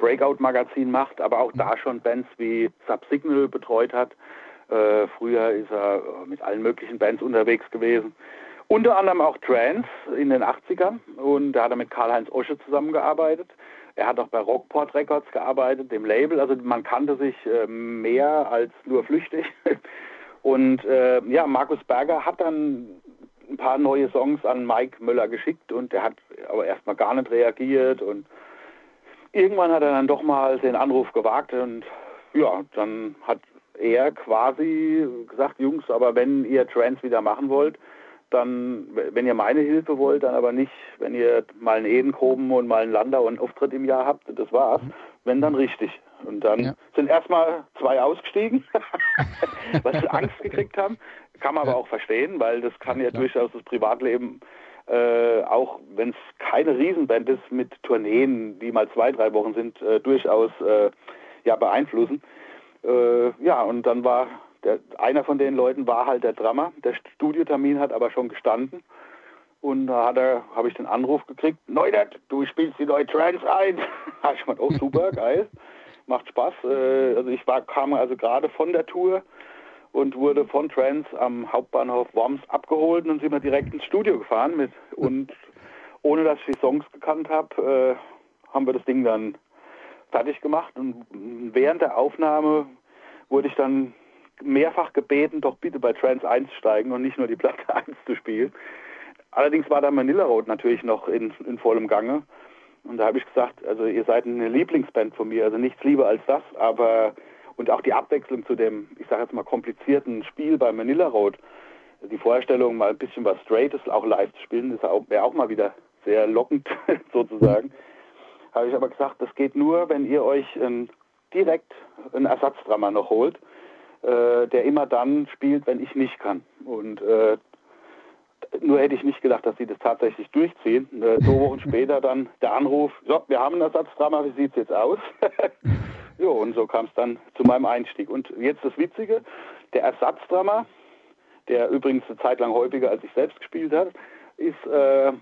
Breakout-Magazin macht, aber auch da schon Bands wie Subsignal betreut hat. Äh, früher ist er mit allen möglichen Bands unterwegs gewesen. Unter anderem auch Trance in den 80ern. Und da hat er mit Karl-Heinz Osche zusammengearbeitet. Er hat auch bei Rockport Records gearbeitet, dem Label. Also man kannte sich äh, mehr als nur flüchtig. Und äh, ja, Markus Berger hat dann ein paar neue Songs an Mike Müller geschickt und der hat aber erstmal gar nicht reagiert und irgendwann hat er dann doch mal den Anruf gewagt und ja, dann hat er quasi gesagt, Jungs, aber wenn ihr Trance wieder machen wollt, dann, wenn ihr meine Hilfe wollt, dann aber nicht, wenn ihr mal einen Edenkoben und mal einen Lander und einen Auftritt im Jahr habt, das war's. Wenn dann richtig. Und dann ja. sind erstmal zwei ausgestiegen, weil sie Angst gekriegt haben. Kann man ja. aber auch verstehen, weil das kann ja, ja durchaus das Privatleben, äh, auch wenn es keine Riesenband ist, mit Tourneen, die mal zwei, drei Wochen sind, äh, durchaus äh, ja, beeinflussen. Äh, ja, und dann war der, einer von den Leuten war halt der Drummer. Der Studiotermin hat aber schon gestanden. Und da hat er, habe ich den Anruf gekriegt, Neudert, du spielst die neue Trance ein. da ich gemeint, oh super, geil, macht Spaß. Äh, also ich war, kam also gerade von der Tour und wurde von Trance am Hauptbahnhof Worms abgeholt und sind wir direkt ins Studio gefahren mit und ohne dass ich die Songs gekannt habe, äh, haben wir das Ding dann fertig gemacht und während der Aufnahme wurde ich dann mehrfach gebeten, doch bitte bei Trance einzusteigen und nicht nur die Platte 1 zu spielen. Allerdings war da Manila Road natürlich noch in, in vollem Gange. Und da habe ich gesagt, also ihr seid eine Lieblingsband von mir, also nichts lieber als das, aber und auch die Abwechslung zu dem, ich sage jetzt mal, komplizierten Spiel bei Manila Road, die Vorstellung, mal ein bisschen was Straightes auch live zu spielen, wäre auch mal wieder sehr lockend sozusagen. Habe ich aber gesagt, das geht nur, wenn ihr euch ähm, direkt einen Ersatzdrama noch holt äh, der immer dann spielt, wenn ich nicht kann. Und äh, nur hätte ich nicht gedacht, dass sie das tatsächlich durchziehen. Äh, zwei Wochen später dann der Anruf, so, wir haben ein Ersatzdrama, wie sieht es jetzt aus? jo, und so kam es dann zu meinem Einstieg. Und jetzt das Witzige, der Ersatzdrama, der übrigens eine Zeit lang häufiger als ich selbst gespielt hat, ist äh,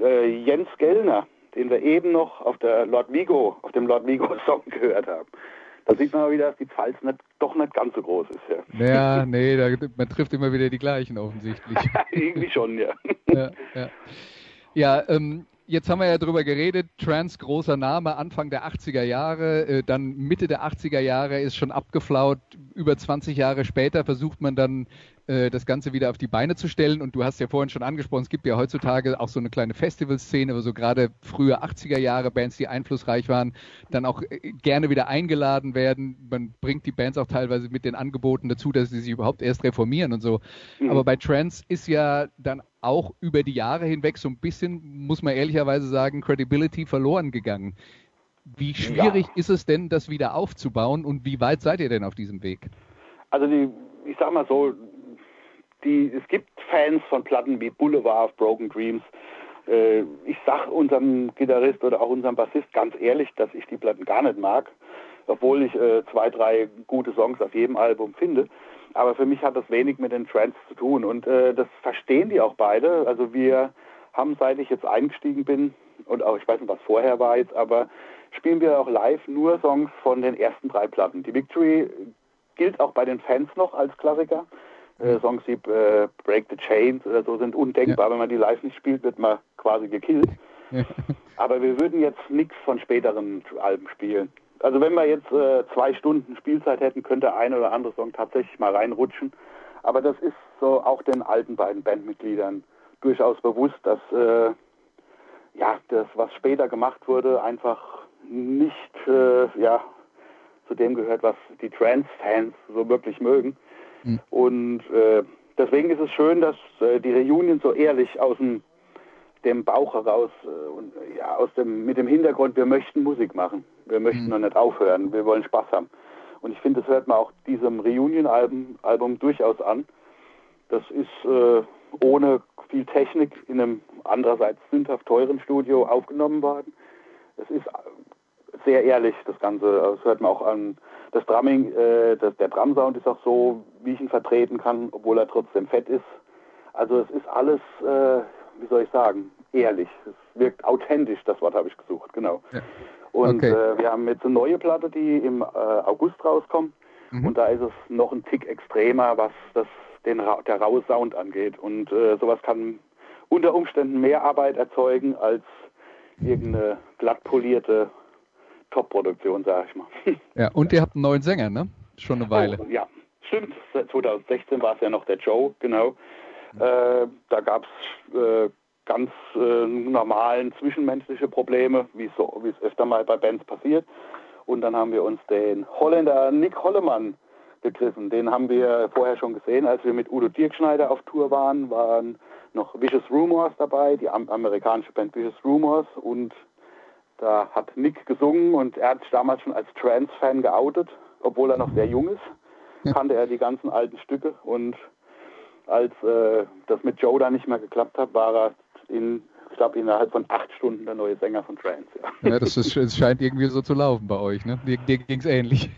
äh, Jens Gellner, den wir eben noch auf der Lord Vigo, auf dem Lord Vigo Song gehört haben. Da sieht man mal wieder, dass die Pfalz nicht, doch nicht ganz so groß ist. Ja, ja nee, da, man trifft immer wieder die gleichen offensichtlich. Irgendwie schon, ja. ja, ja. ja ähm, jetzt haben wir ja drüber geredet, Trans großer Name, Anfang der 80er Jahre, äh, dann Mitte der 80er Jahre ist schon abgeflaut, über 20 Jahre später versucht man dann äh, das Ganze wieder auf die Beine zu stellen. Und du hast ja vorhin schon angesprochen, es gibt ja heutzutage auch so eine kleine Festivalszene, wo so gerade frühe 80er Jahre Bands, die einflussreich waren, dann auch äh, gerne wieder eingeladen werden. Man bringt die Bands auch teilweise mit den Angeboten dazu, dass sie sich überhaupt erst reformieren und so. Mhm. Aber bei Trance ist ja dann auch über die Jahre hinweg so ein bisschen, muss man ehrlicherweise sagen, Credibility verloren gegangen. Wie schwierig ja. ist es denn, das wieder aufzubauen und wie weit seid ihr denn auf diesem Weg? Also die, ich sag mal so, die, es gibt Fans von Platten wie Boulevard Broken Dreams. Äh, ich sag unserem Gitarrist oder auch unserem Bassist ganz ehrlich, dass ich die Platten gar nicht mag, obwohl ich äh, zwei, drei gute Songs auf jedem Album finde. Aber für mich hat das wenig mit den Trends zu tun und äh, das verstehen die auch beide. Also wir haben, seit ich jetzt eingestiegen bin und auch ich weiß nicht, was vorher war jetzt, aber spielen wir auch live nur Songs von den ersten drei Platten. Die Victory gilt auch bei den Fans noch als Klassiker äh, Songs wie äh, Break the Chains oder so sind undenkbar. Ja. Wenn man die live nicht spielt, wird man quasi gekillt. Ja. Aber wir würden jetzt nichts von späteren Alben spielen. Also wenn wir jetzt äh, zwei Stunden Spielzeit hätten, könnte ein oder andere Song tatsächlich mal reinrutschen. Aber das ist so auch den alten beiden Bandmitgliedern durchaus bewusst, dass äh, ja das, was später gemacht wurde, einfach nicht äh, ja zu dem gehört, was die Trance-Fans so wirklich mögen. Mhm. Und äh, deswegen ist es schön, dass äh, die Reunion so ehrlich aus dem, dem Bauch heraus äh, und ja, aus dem, mit dem Hintergrund, wir möchten Musik machen. Wir möchten mhm. noch nicht aufhören, wir wollen Spaß haben. Und ich finde, das hört man auch diesem Reunion-Album Album durchaus an. Das ist äh, ohne viel Technik in einem andererseits sündhaft teuren Studio aufgenommen worden. Es ist sehr ehrlich, das Ganze. Das hört man auch an. Das Drumming, äh, das, der Drumsound ist auch so, wie ich ihn vertreten kann, obwohl er trotzdem fett ist. Also es ist alles, äh, wie soll ich sagen, ehrlich. Es wirkt authentisch, das Wort habe ich gesucht, genau. Ja. Und okay. äh, wir haben jetzt eine neue Platte, die im äh, August rauskommt. Mhm. Und da ist es noch ein Tick extremer, was das den der raue Sound angeht. Und äh, sowas kann unter Umständen mehr Arbeit erzeugen als irgendeine glatt polierte Top-Produktion, sag ich mal. Ja, und ihr habt einen neuen Sänger, ne? Schon eine Weile. Oh, ja, stimmt. 2016 war es ja noch der Joe, genau. Äh, da gab es äh, ganz äh, normalen zwischenmenschliche Probleme, wie so, es öfter mal bei Bands passiert. Und dann haben wir uns den Holländer Nick Hollemann gegriffen. Den haben wir vorher schon gesehen, als wir mit Udo Dirkschneider auf Tour waren, waren noch Vicious Rumors dabei, die amerikanische Band Vicious Rumors und da hat Nick gesungen und er hat sich damals schon als Trans-Fan geoutet, obwohl er noch sehr jung ist, kannte er die ganzen alten Stücke und als äh, das mit Joe da nicht mehr geklappt hat, war er in, ich glaube, innerhalb von acht Stunden der neue Sänger von Trans. Ja, ja das, ist, das scheint irgendwie so zu laufen bei euch, ne? Dir, dir ging es ähnlich.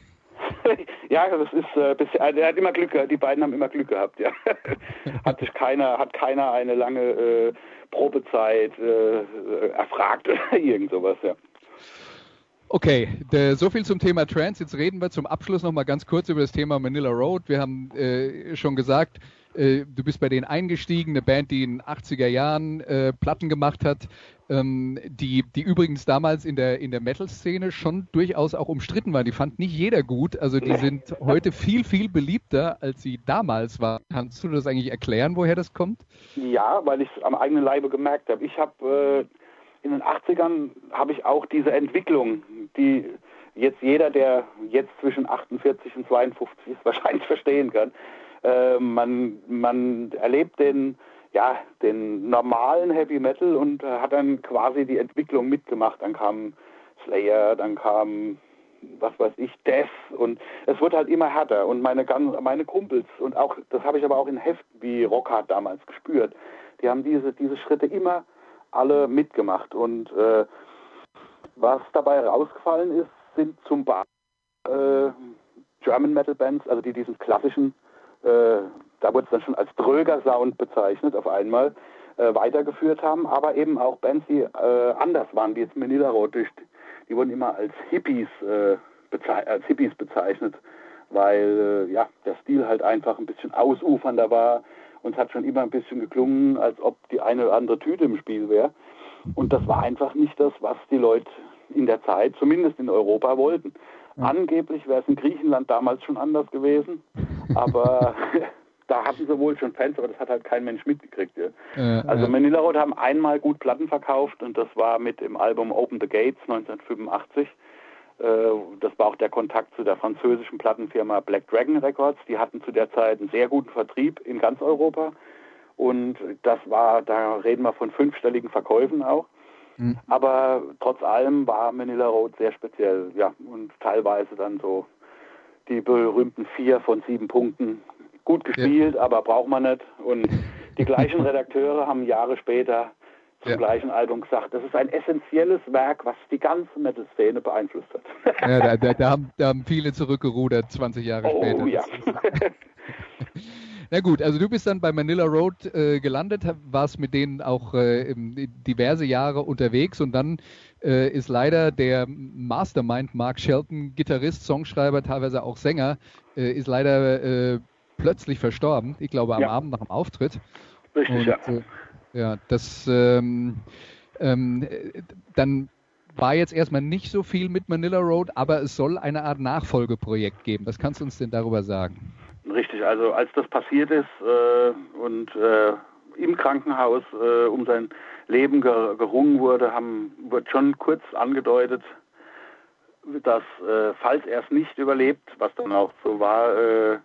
ja, das ist äh, bisher, er hat immer Glück gehabt, die beiden haben immer Glück gehabt, ja. hat sich keiner, hat keiner eine lange äh, Probezeit äh, erfragt oder irgend sowas, ja. Okay, der, so viel zum Thema Trance. Jetzt reden wir zum Abschluss noch mal ganz kurz über das Thema Manila Road. Wir haben äh, schon gesagt, äh, du bist bei denen eingestiegen, eine Band, die in den 80er Jahren äh, Platten gemacht hat, ähm, die, die übrigens damals in der, in der Metal-Szene schon durchaus auch umstritten war. Die fand nicht jeder gut. Also die sind heute viel, viel beliebter, als sie damals waren. Kannst du das eigentlich erklären, woher das kommt? Ja, weil ich es am eigenen Leibe gemerkt habe. Ich habe äh, in den 80ern habe ich auch diese Entwicklung, die jetzt jeder, der jetzt zwischen 48 und 52 ist, wahrscheinlich verstehen kann. Äh, man, man erlebt den ja, den normalen Heavy Metal und äh, hat dann quasi die Entwicklung mitgemacht. Dann kam Slayer, dann kam was weiß ich, Death und es wird halt immer härter und meine meine Kumpels und auch das habe ich aber auch in Heften wie Rockhard damals gespürt. Die haben diese diese Schritte immer alle mitgemacht. Und äh, was dabei rausgefallen ist, sind zum Beispiel äh, German Metal Bands, also die diesen klassischen äh, da wurde es dann schon als dröger Sound bezeichnet auf einmal, äh, weitergeführt haben, aber eben auch Bands, die äh, anders waren, wie jetzt Manila Road, die wurden immer als Hippies, äh, als Hippies bezeichnet, weil ja, der Stil halt einfach ein bisschen ausufernder war und es hat schon immer ein bisschen geklungen, als ob die eine oder andere Tüte im Spiel wäre. Und das war einfach nicht das, was die Leute in der Zeit, zumindest in Europa, wollten. Angeblich wäre es in Griechenland damals schon anders gewesen, aber da hatten sie wohl schon Fans, aber das hat halt kein Mensch mitgekriegt. Ja. Äh, also äh. Manila Road haben einmal gut Platten verkauft und das war mit dem Album Open the Gates 1985. Äh, das war auch der Kontakt zu der französischen Plattenfirma Black Dragon Records. Die hatten zu der Zeit einen sehr guten Vertrieb in ganz Europa. Und das war, da reden wir von fünfstelligen Verkäufen auch. Mhm. Aber trotz allem war Manila Road sehr speziell, ja, und teilweise dann so die berühmten vier von sieben Punkten gut gespielt, ja. aber braucht man nicht. Und die gleichen Redakteure haben Jahre später zum ja. gleichen Album gesagt, das ist ein essentielles Werk, was die ganze Metal-Szene beeinflusst hat. Ja, da, da, da, haben, da, haben, viele zurückgerudert, 20 Jahre oh, später. Ja. Na gut, also du bist dann bei Manila Road äh, gelandet, warst mit denen auch äh, diverse Jahre unterwegs und dann äh, ist leider der Mastermind Mark Shelton, Gitarrist, Songschreiber, teilweise auch Sänger, äh, ist leider äh, plötzlich verstorben. Ich glaube am ja. Abend nach dem Auftritt. Richtig, und, ja. Äh, ja, das ähm, ähm, dann war jetzt erstmal nicht so viel mit Manila Road, aber es soll eine Art Nachfolgeprojekt geben. Was kannst du uns denn darüber sagen? Richtig, also als das passiert ist äh, und äh, im Krankenhaus äh, um sein Leben ger gerungen wurde, haben, wird schon kurz angedeutet, dass äh, falls er es nicht überlebt, was dann auch so war,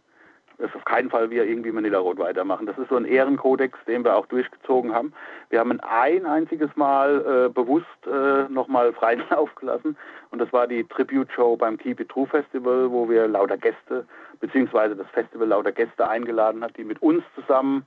ist auf keinen Fall wir irgendwie Manila Road weitermachen. Das ist so ein Ehrenkodex, den wir auch durchgezogen haben. Wir haben ein einziges Mal äh, bewusst äh, nochmal freien Lauf gelassen und das war die Tribute-Show beim Keep It True Festival, wo wir lauter Gäste, beziehungsweise das Festival lauter Gäste eingeladen hat, die mit uns zusammen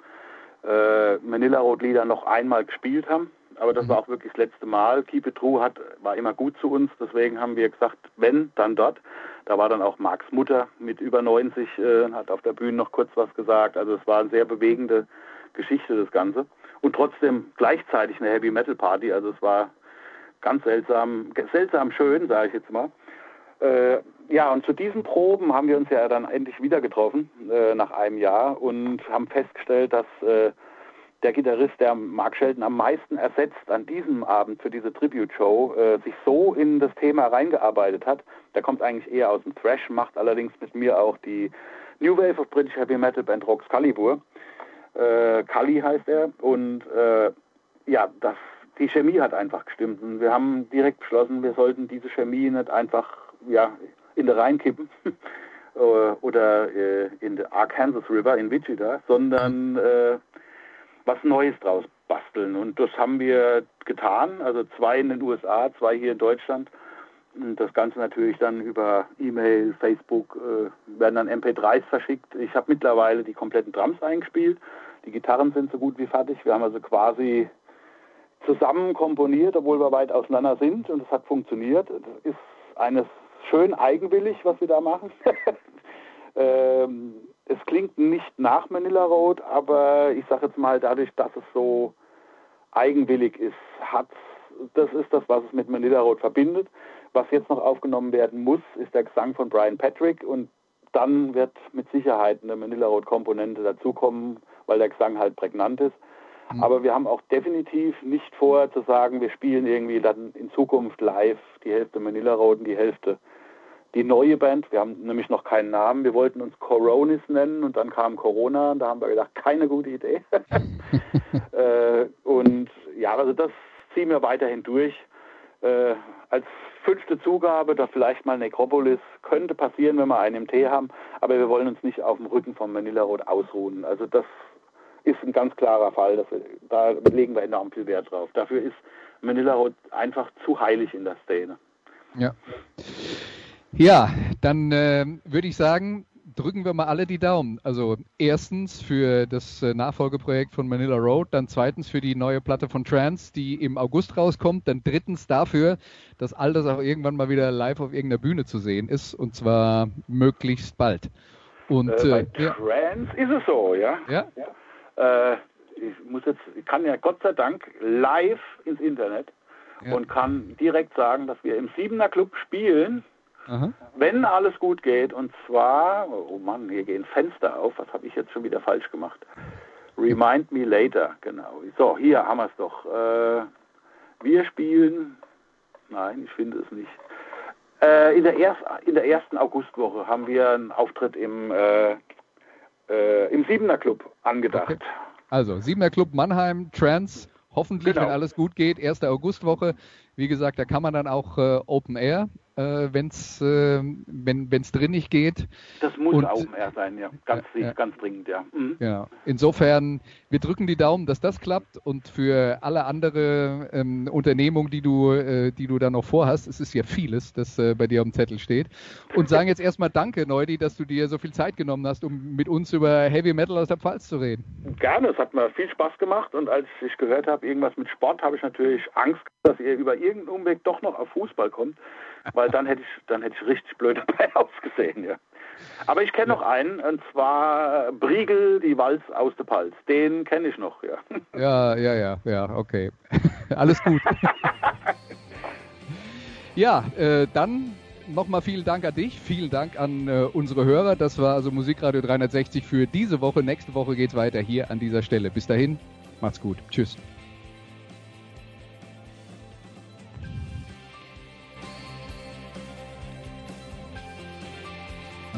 äh, Manila Road Lieder noch einmal gespielt haben. Aber das mhm. war auch wirklich das letzte Mal. Keep It True hat, war immer gut zu uns, deswegen haben wir gesagt, wenn, dann dort. Da war dann auch Marks Mutter mit über 90, äh, hat auf der Bühne noch kurz was gesagt. Also es war eine sehr bewegende Geschichte, das Ganze. Und trotzdem gleichzeitig eine Heavy Metal Party. Also es war ganz seltsam, seltsam schön, sage ich jetzt mal. Äh, ja, und zu diesen Proben haben wir uns ja dann endlich wieder getroffen, äh, nach einem Jahr, und haben festgestellt, dass äh, der Gitarrist, der Mark Shelton am meisten ersetzt an diesem Abend für diese Tribute-Show, äh, sich so in das Thema reingearbeitet hat. Der kommt eigentlich eher aus dem Thrash, macht allerdings mit mir auch die New Wave of British Heavy Metal Band Roxcalibur. Äh, Cully heißt er. Und äh, ja, das, die Chemie hat einfach gestimmt. Und wir haben direkt beschlossen, wir sollten diese Chemie nicht einfach ja, in der Rhein kippen äh, oder äh, in der Arkansas River in Wichita, sondern äh, was Neues draus basteln. Und das haben wir getan, also zwei in den USA, zwei hier in Deutschland. Und das Ganze natürlich dann über E-Mail, Facebook, äh, werden dann MP3s verschickt. Ich habe mittlerweile die kompletten Drums eingespielt. Die Gitarren sind so gut wie fertig. Wir haben also quasi zusammen komponiert, obwohl wir weit auseinander sind. Und es hat funktioniert. Das ist eines schön eigenwillig, was wir da machen. ähm, es klingt nicht nach Manila Road, aber ich sage jetzt mal, dadurch, dass es so eigenwillig ist, hat das ist das, was es mit Manila Road verbindet. Was jetzt noch aufgenommen werden muss, ist der Gesang von Brian Patrick und dann wird mit Sicherheit eine Manila Road Komponente dazukommen, weil der Gesang halt prägnant ist. Mhm. Aber wir haben auch definitiv nicht vor zu sagen, wir spielen irgendwie dann in Zukunft live die Hälfte Manila Road und die Hälfte die neue Band. Wir haben nämlich noch keinen Namen. Wir wollten uns Coronis nennen und dann kam Corona und da haben wir gedacht, keine gute Idee. äh, und ja, also das ziehen wir weiterhin durch. Äh, als fünfte Zugabe, da vielleicht mal Necropolis, könnte passieren, wenn wir einen im Tee haben, aber wir wollen uns nicht auf dem Rücken von Manila Road ausruhen. Also das ist ein ganz klarer Fall. Wir, da legen wir enorm viel Wert drauf. Dafür ist Manila Road einfach zu heilig in der Szene. Ja. Ja, dann äh, würde ich sagen, drücken wir mal alle die Daumen. Also erstens für das äh, Nachfolgeprojekt von Manila Road, dann zweitens für die neue Platte von Trance, die im August rauskommt, dann drittens dafür, dass all das auch irgendwann mal wieder live auf irgendeiner Bühne zu sehen ist und zwar möglichst bald. Und äh, bei äh, Trance ja. ist es so, ja. Ja. ja. Äh, ich muss jetzt, ich kann ja Gott sei Dank live ins Internet ja. und kann direkt sagen, dass wir im Siebener Club spielen Aha. Wenn alles gut geht, und zwar, oh Mann, hier gehen Fenster auf, was habe ich jetzt schon wieder falsch gemacht? Remind me later, genau. So, hier haben wir es doch. Äh, wir spielen, nein, ich finde es nicht. Äh, in, der erst, in der ersten Augustwoche haben wir einen Auftritt im, äh, äh im Siebener Club angedacht. Okay. Also, Siebener Club Mannheim, Trans, hoffentlich, genau. wenn alles gut geht, erste Augustwoche. Wie gesagt, da kann man dann auch äh, Open Air äh, wenn's, äh, wenn es drin nicht geht. Das muss und, auch mehr sein, ja. Ganz, äh, ganz dringend, ja. Mhm. ja. Insofern, wir drücken die Daumen, dass das klappt und für alle andere ähm, Unternehmungen, die du, äh, die du da noch vorhast, es ist ja vieles, das äh, bei dir auf dem Zettel steht. Und sagen jetzt erstmal Danke, Neudi, dass du dir so viel Zeit genommen hast, um mit uns über Heavy Metal aus der Pfalz zu reden. Gerne, es hat mir viel Spaß gemacht und als ich gehört habe, irgendwas mit Sport, habe ich natürlich Angst, dass ihr über irgendeinen Umweg doch noch auf Fußball kommt weil dann hätte ich, dann hätte ich richtig blöd dabei ausgesehen, ja. Aber ich kenne noch einen, und zwar Briegel, die Walz aus der Palz. Den kenne ich noch, ja. Ja, ja, ja, ja, okay. Alles gut. ja, äh, dann nochmal vielen Dank an dich, vielen Dank an äh, unsere Hörer. Das war also Musikradio 360 für diese Woche. Nächste Woche geht es weiter hier an dieser Stelle. Bis dahin, macht's gut. Tschüss.